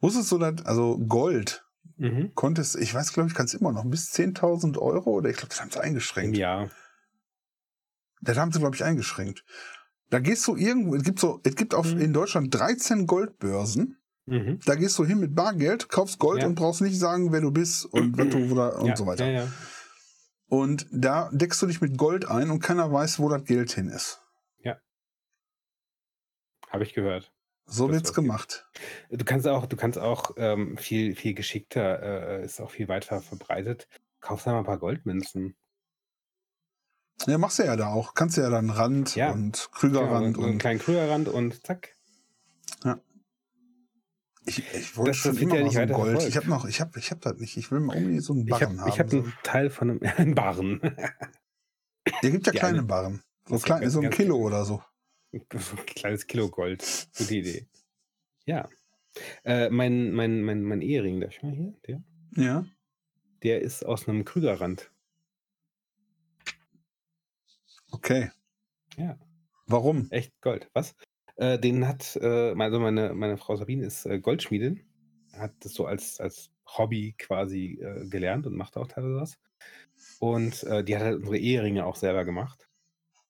Wusstest du das, also Gold, Mhm. konntest, ich weiß, glaube ich, kannst immer noch bis 10.000 Euro oder ich glaube, das haben sie eingeschränkt. Jahr. Das haben sie, glaube ich, eingeschränkt. Da gehst du irgendwo, es gibt so, es gibt auf, Mhm. in Deutschland 13 Goldbörsen. Mhm. Da gehst du hin mit Bargeld, kaufst Gold Ja. und brauchst nicht sagen, wer du bist und was du oder und ja, so weiter. Ja, ja. Und da deckst du dich mit Gold ein und keiner weiß, wo das Geld hin ist. Habe ich gehört. So wird's was gibt. gemacht. Du kannst auch, du kannst auch ähm, viel, viel geschickter, äh, ist auch viel weiter verbreitet. Kaufst einmal ein paar Goldmünzen. Ja, machst du ja da auch. Kannst du ja dann Rand Ja. und Genau, Krügerrand so einen und kleinen Krügerrand und zack. ich, ich wollte Das- schon das immer ja mal so ein Gold. Ich habe noch, ich habe, ich habe das nicht. Ich will mal unbedingt so einen Ich Barren habe ich haben. hab einen Teil von einem einen Barren. Ihr gibt ja die kleine eine- Barren. So, klein, so ein Kilo oder so. Kleines Kilo Gold. Gute Idee. Ja. Äh, mein, mein, mein, mein Ehering, darf ich mal hier? Der, Ja. der ist aus einem Krügerrand. Okay. Ja. Warum? Echt Gold. Was? Äh, den hat, äh, also meine, meine Frau Sabine ist äh, Goldschmiedin. Hat das so als, als Hobby quasi äh, gelernt und macht auch teilweise was. Und äh, die hat halt unsere Eheringe auch selber gemacht.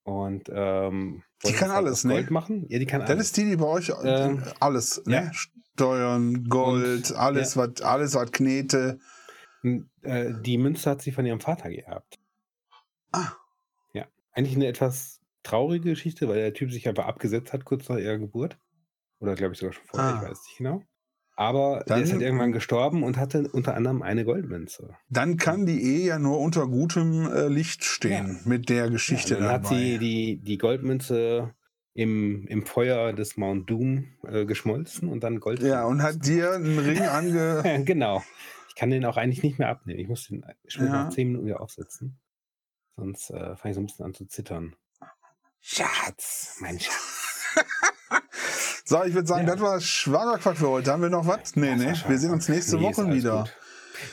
Und ähm, Die kann das alles, ne? Gold machen. Ja, die kann Das alles. ist die, die bei euch äh, Ähm, alles, ne? ja. Steuern, Gold, Und- alles, was, alles, was Knete. Äh, die Münze hat sie von ihrem Vater geerbt. Ah, Eigentlich eine etwas traurige Geschichte, weil der Typ sich einfach abgesetzt hat kurz nach ihrer Geburt. Oder glaube ich sogar schon vorher, Ah. ich weiß nicht genau. Aber der ist Dann- halt irgendwann gestorben und hatte unter anderem eine Goldmünze. dann kann die Ehe ja nur unter gutem äh, Licht stehen mit der Geschichte Ja, dann hat dabei. sie die, die Goldmünze im, im Feuer des Mount Doom äh, geschmolzen und dann Gold. ja, und hat dir einen Ring ange... genau. Ich kann den auch eigentlich nicht mehr abnehmen. Ich muss den muss Ja. nach zehn Minuten wieder aufsetzen. Sonst äh, fange ich so ein bisschen an zu zittern. Schatz, mein Schatz. So, ich würde sagen, Ja. das war Schwagerquark für heute. Haben wir noch was? Nee, nee. Wir sehen uns nächste Nee, Woche wieder. gut.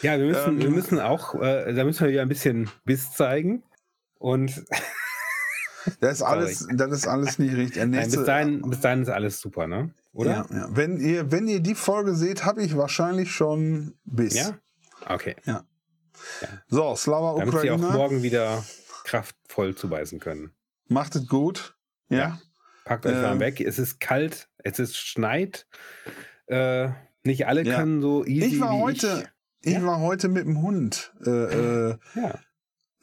Ja, wir müssen, wir Ähm, müssen auch, äh, da müssen wir wieder ein bisschen Biss zeigen. Und Das ist alles, das ist alles nicht richtig. Der nein, nächste, bis, dahin, bis dahin ist alles super, ne? Oder? Ja, ja. Wenn, ihr, wenn ihr die Folge seht, habe ich wahrscheinlich schon Biss. Ja? Okay. So, Slava Damit sie auch Ukraine, morgen wieder kraftvoll zubeißen können. macht es gut. Ja. Packt euch Ähm. warm weg. Es ist kalt, es ist schneit. Äh, nicht alle Ja. können so easy Ich war heute, ich, Ja. war heute mit dem Hund. Äh, äh, Ich. Ja.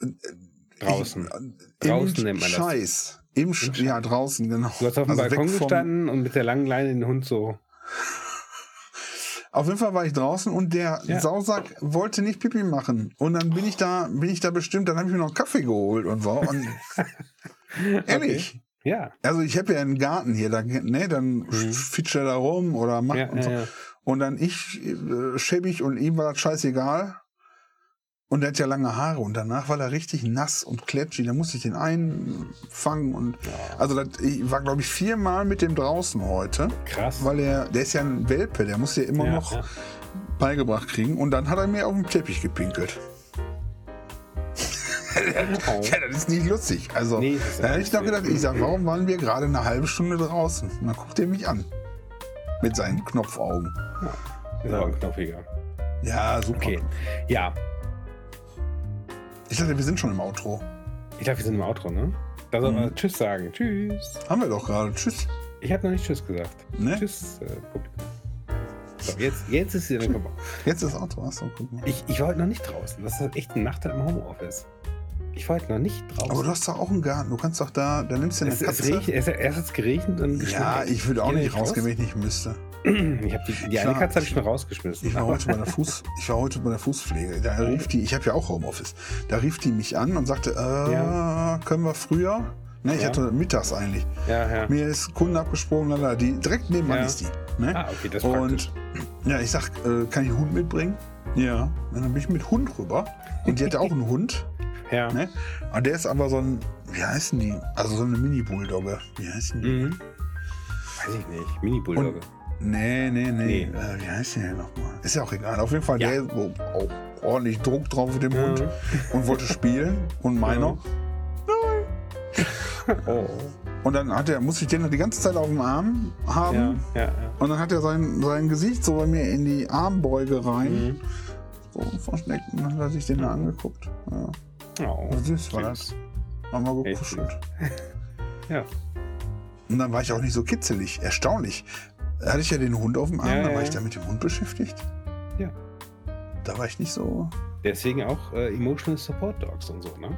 ich- Draußen. äh, Draußen nennt man das. Scheiß. Im, Sch Im ja, draußen, genau. Du hast auf dem Also Balkon gestanden und mit der langen Leine den Hund so. Auf jeden Fall war ich draußen und der Ja. Sausack wollte nicht Pipi machen. Und dann bin ich da, bin ich da bestimmt, dann habe ich mir noch Kaffee geholt und so. Und ehrlich. Ja. Also ich habe ja einen Garten hier, da, ne, dann Mhm. fitscht er da rum oder macht Ja, und ja, so. ja. Und dann ich äh, schäbig und ihm war das scheißegal. Und er hat ja lange Haare und danach war er richtig nass und kletschig. Da musste ich den einfangen und also das, ich war glaube ich viermal mit dem draußen heute, Krass. weil er, der ist ja ein Welpe, der muss ja immer ja, noch ja. beigebracht kriegen und dann hat er mir auf den Teppich gepinkelt. Oh. Ja, das ist nicht lustig. Also, Nee, da hätte ich noch alles gedacht, ich sag, warum waren wir gerade eine halbe Stunde draußen? Und dann guckt er mich an. Mit seinen Knopfaugen. Ist aber ein knopfiger. Ja, super. Okay. Ja, Ich dachte, wir sind schon im Outro. ich glaube, wir sind im Outro, ne? Da soll Mhm. man Tschüss sagen. Tschüss. Haben wir doch gerade. Tschüss. Ich habe noch nicht Tschüss gesagt. Ne? Tschüss, äh, Publikum. So, jetzt, jetzt ist vorbei. Jetzt ist Outro. Achso, guck mal. Ich, ich wollte noch nicht draußen. Das ist echt ein Nachteil im Homeoffice. Ich wollte noch nicht draußen. Aber du hast doch auch einen Garten. Du kannst doch da, da nimmst du eine es, es, Katze. es, erst hat es geregnet und ja, ich würde auch nicht raus? rausgehen, wenn ich nicht müsste. Ich die, die Ich eine war- Katze habe ich schon rausgeschmissen. Ich war heute bei der Fuß, ich war heute bei der Fußpflege. Da rief die, ich habe ja auch Homeoffice. Da rief die mich an und sagte, äh, Ja. können wir früher? Ne, ich Ja. hatte mittags eigentlich. ja, ja. Mir ist Kunden abgesprungen, lala, die direkt nebenan ist die. Ne? Ah, okay, das ist. Und ja, ich sag, äh, kann ich einen Hund mitbringen? Ja. Und dann bin ich mit Hund rüber. Und die hatte auch einen Hund. Ja. Ne? Und der ist aber so ein, wie heißen die? Also so eine Mini-Bulldogge. Wie heißen die? Mhm. Weiß ich nicht. Mini-Bulldogge. Nee, nee, nee. Nee. Äh, wie heißt die denn nochmal? Ist ja auch egal. Auf jeden Fall, Ja. der so, auch ordentlich Druck drauf mit dem Ja. Hund und wollte spielen. Und meiner. Oh. Und dann hat er, musste ich den die ganze Zeit auf dem Arm haben. Ja, ja, ja. Und dann hat er sein, sein Gesicht so bei mir in die Armbeuge rein. Mhm. So versteckt. Und dann hat er sich den da angeguckt. Ja. Oh, Süß war das. süß. Haben wir Echt gekuschelt. Ja. Und dann war ich auch nicht so kitzelig. Erstaunlich. Da hatte ich ja den Hund auf dem Arm, Ja, dann ja, war ich da mit dem Hund beschäftigt. Ja. Da war ich nicht so. Deswegen auch äh, Emotional Support Dogs und so, ne?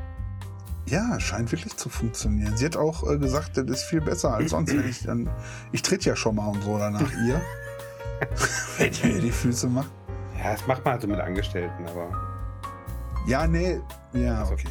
Ja, scheint wirklich zu funktionieren. Sie hat auch äh, gesagt, das ist viel besser als sonst, wenn ich dann. Ich tritt ja schon mal und so danach ihr. wenn ich mir die Füße mache. Ja, das macht man halt so mit Angestellten, aber. Ja, nee. Ja, Also. okay.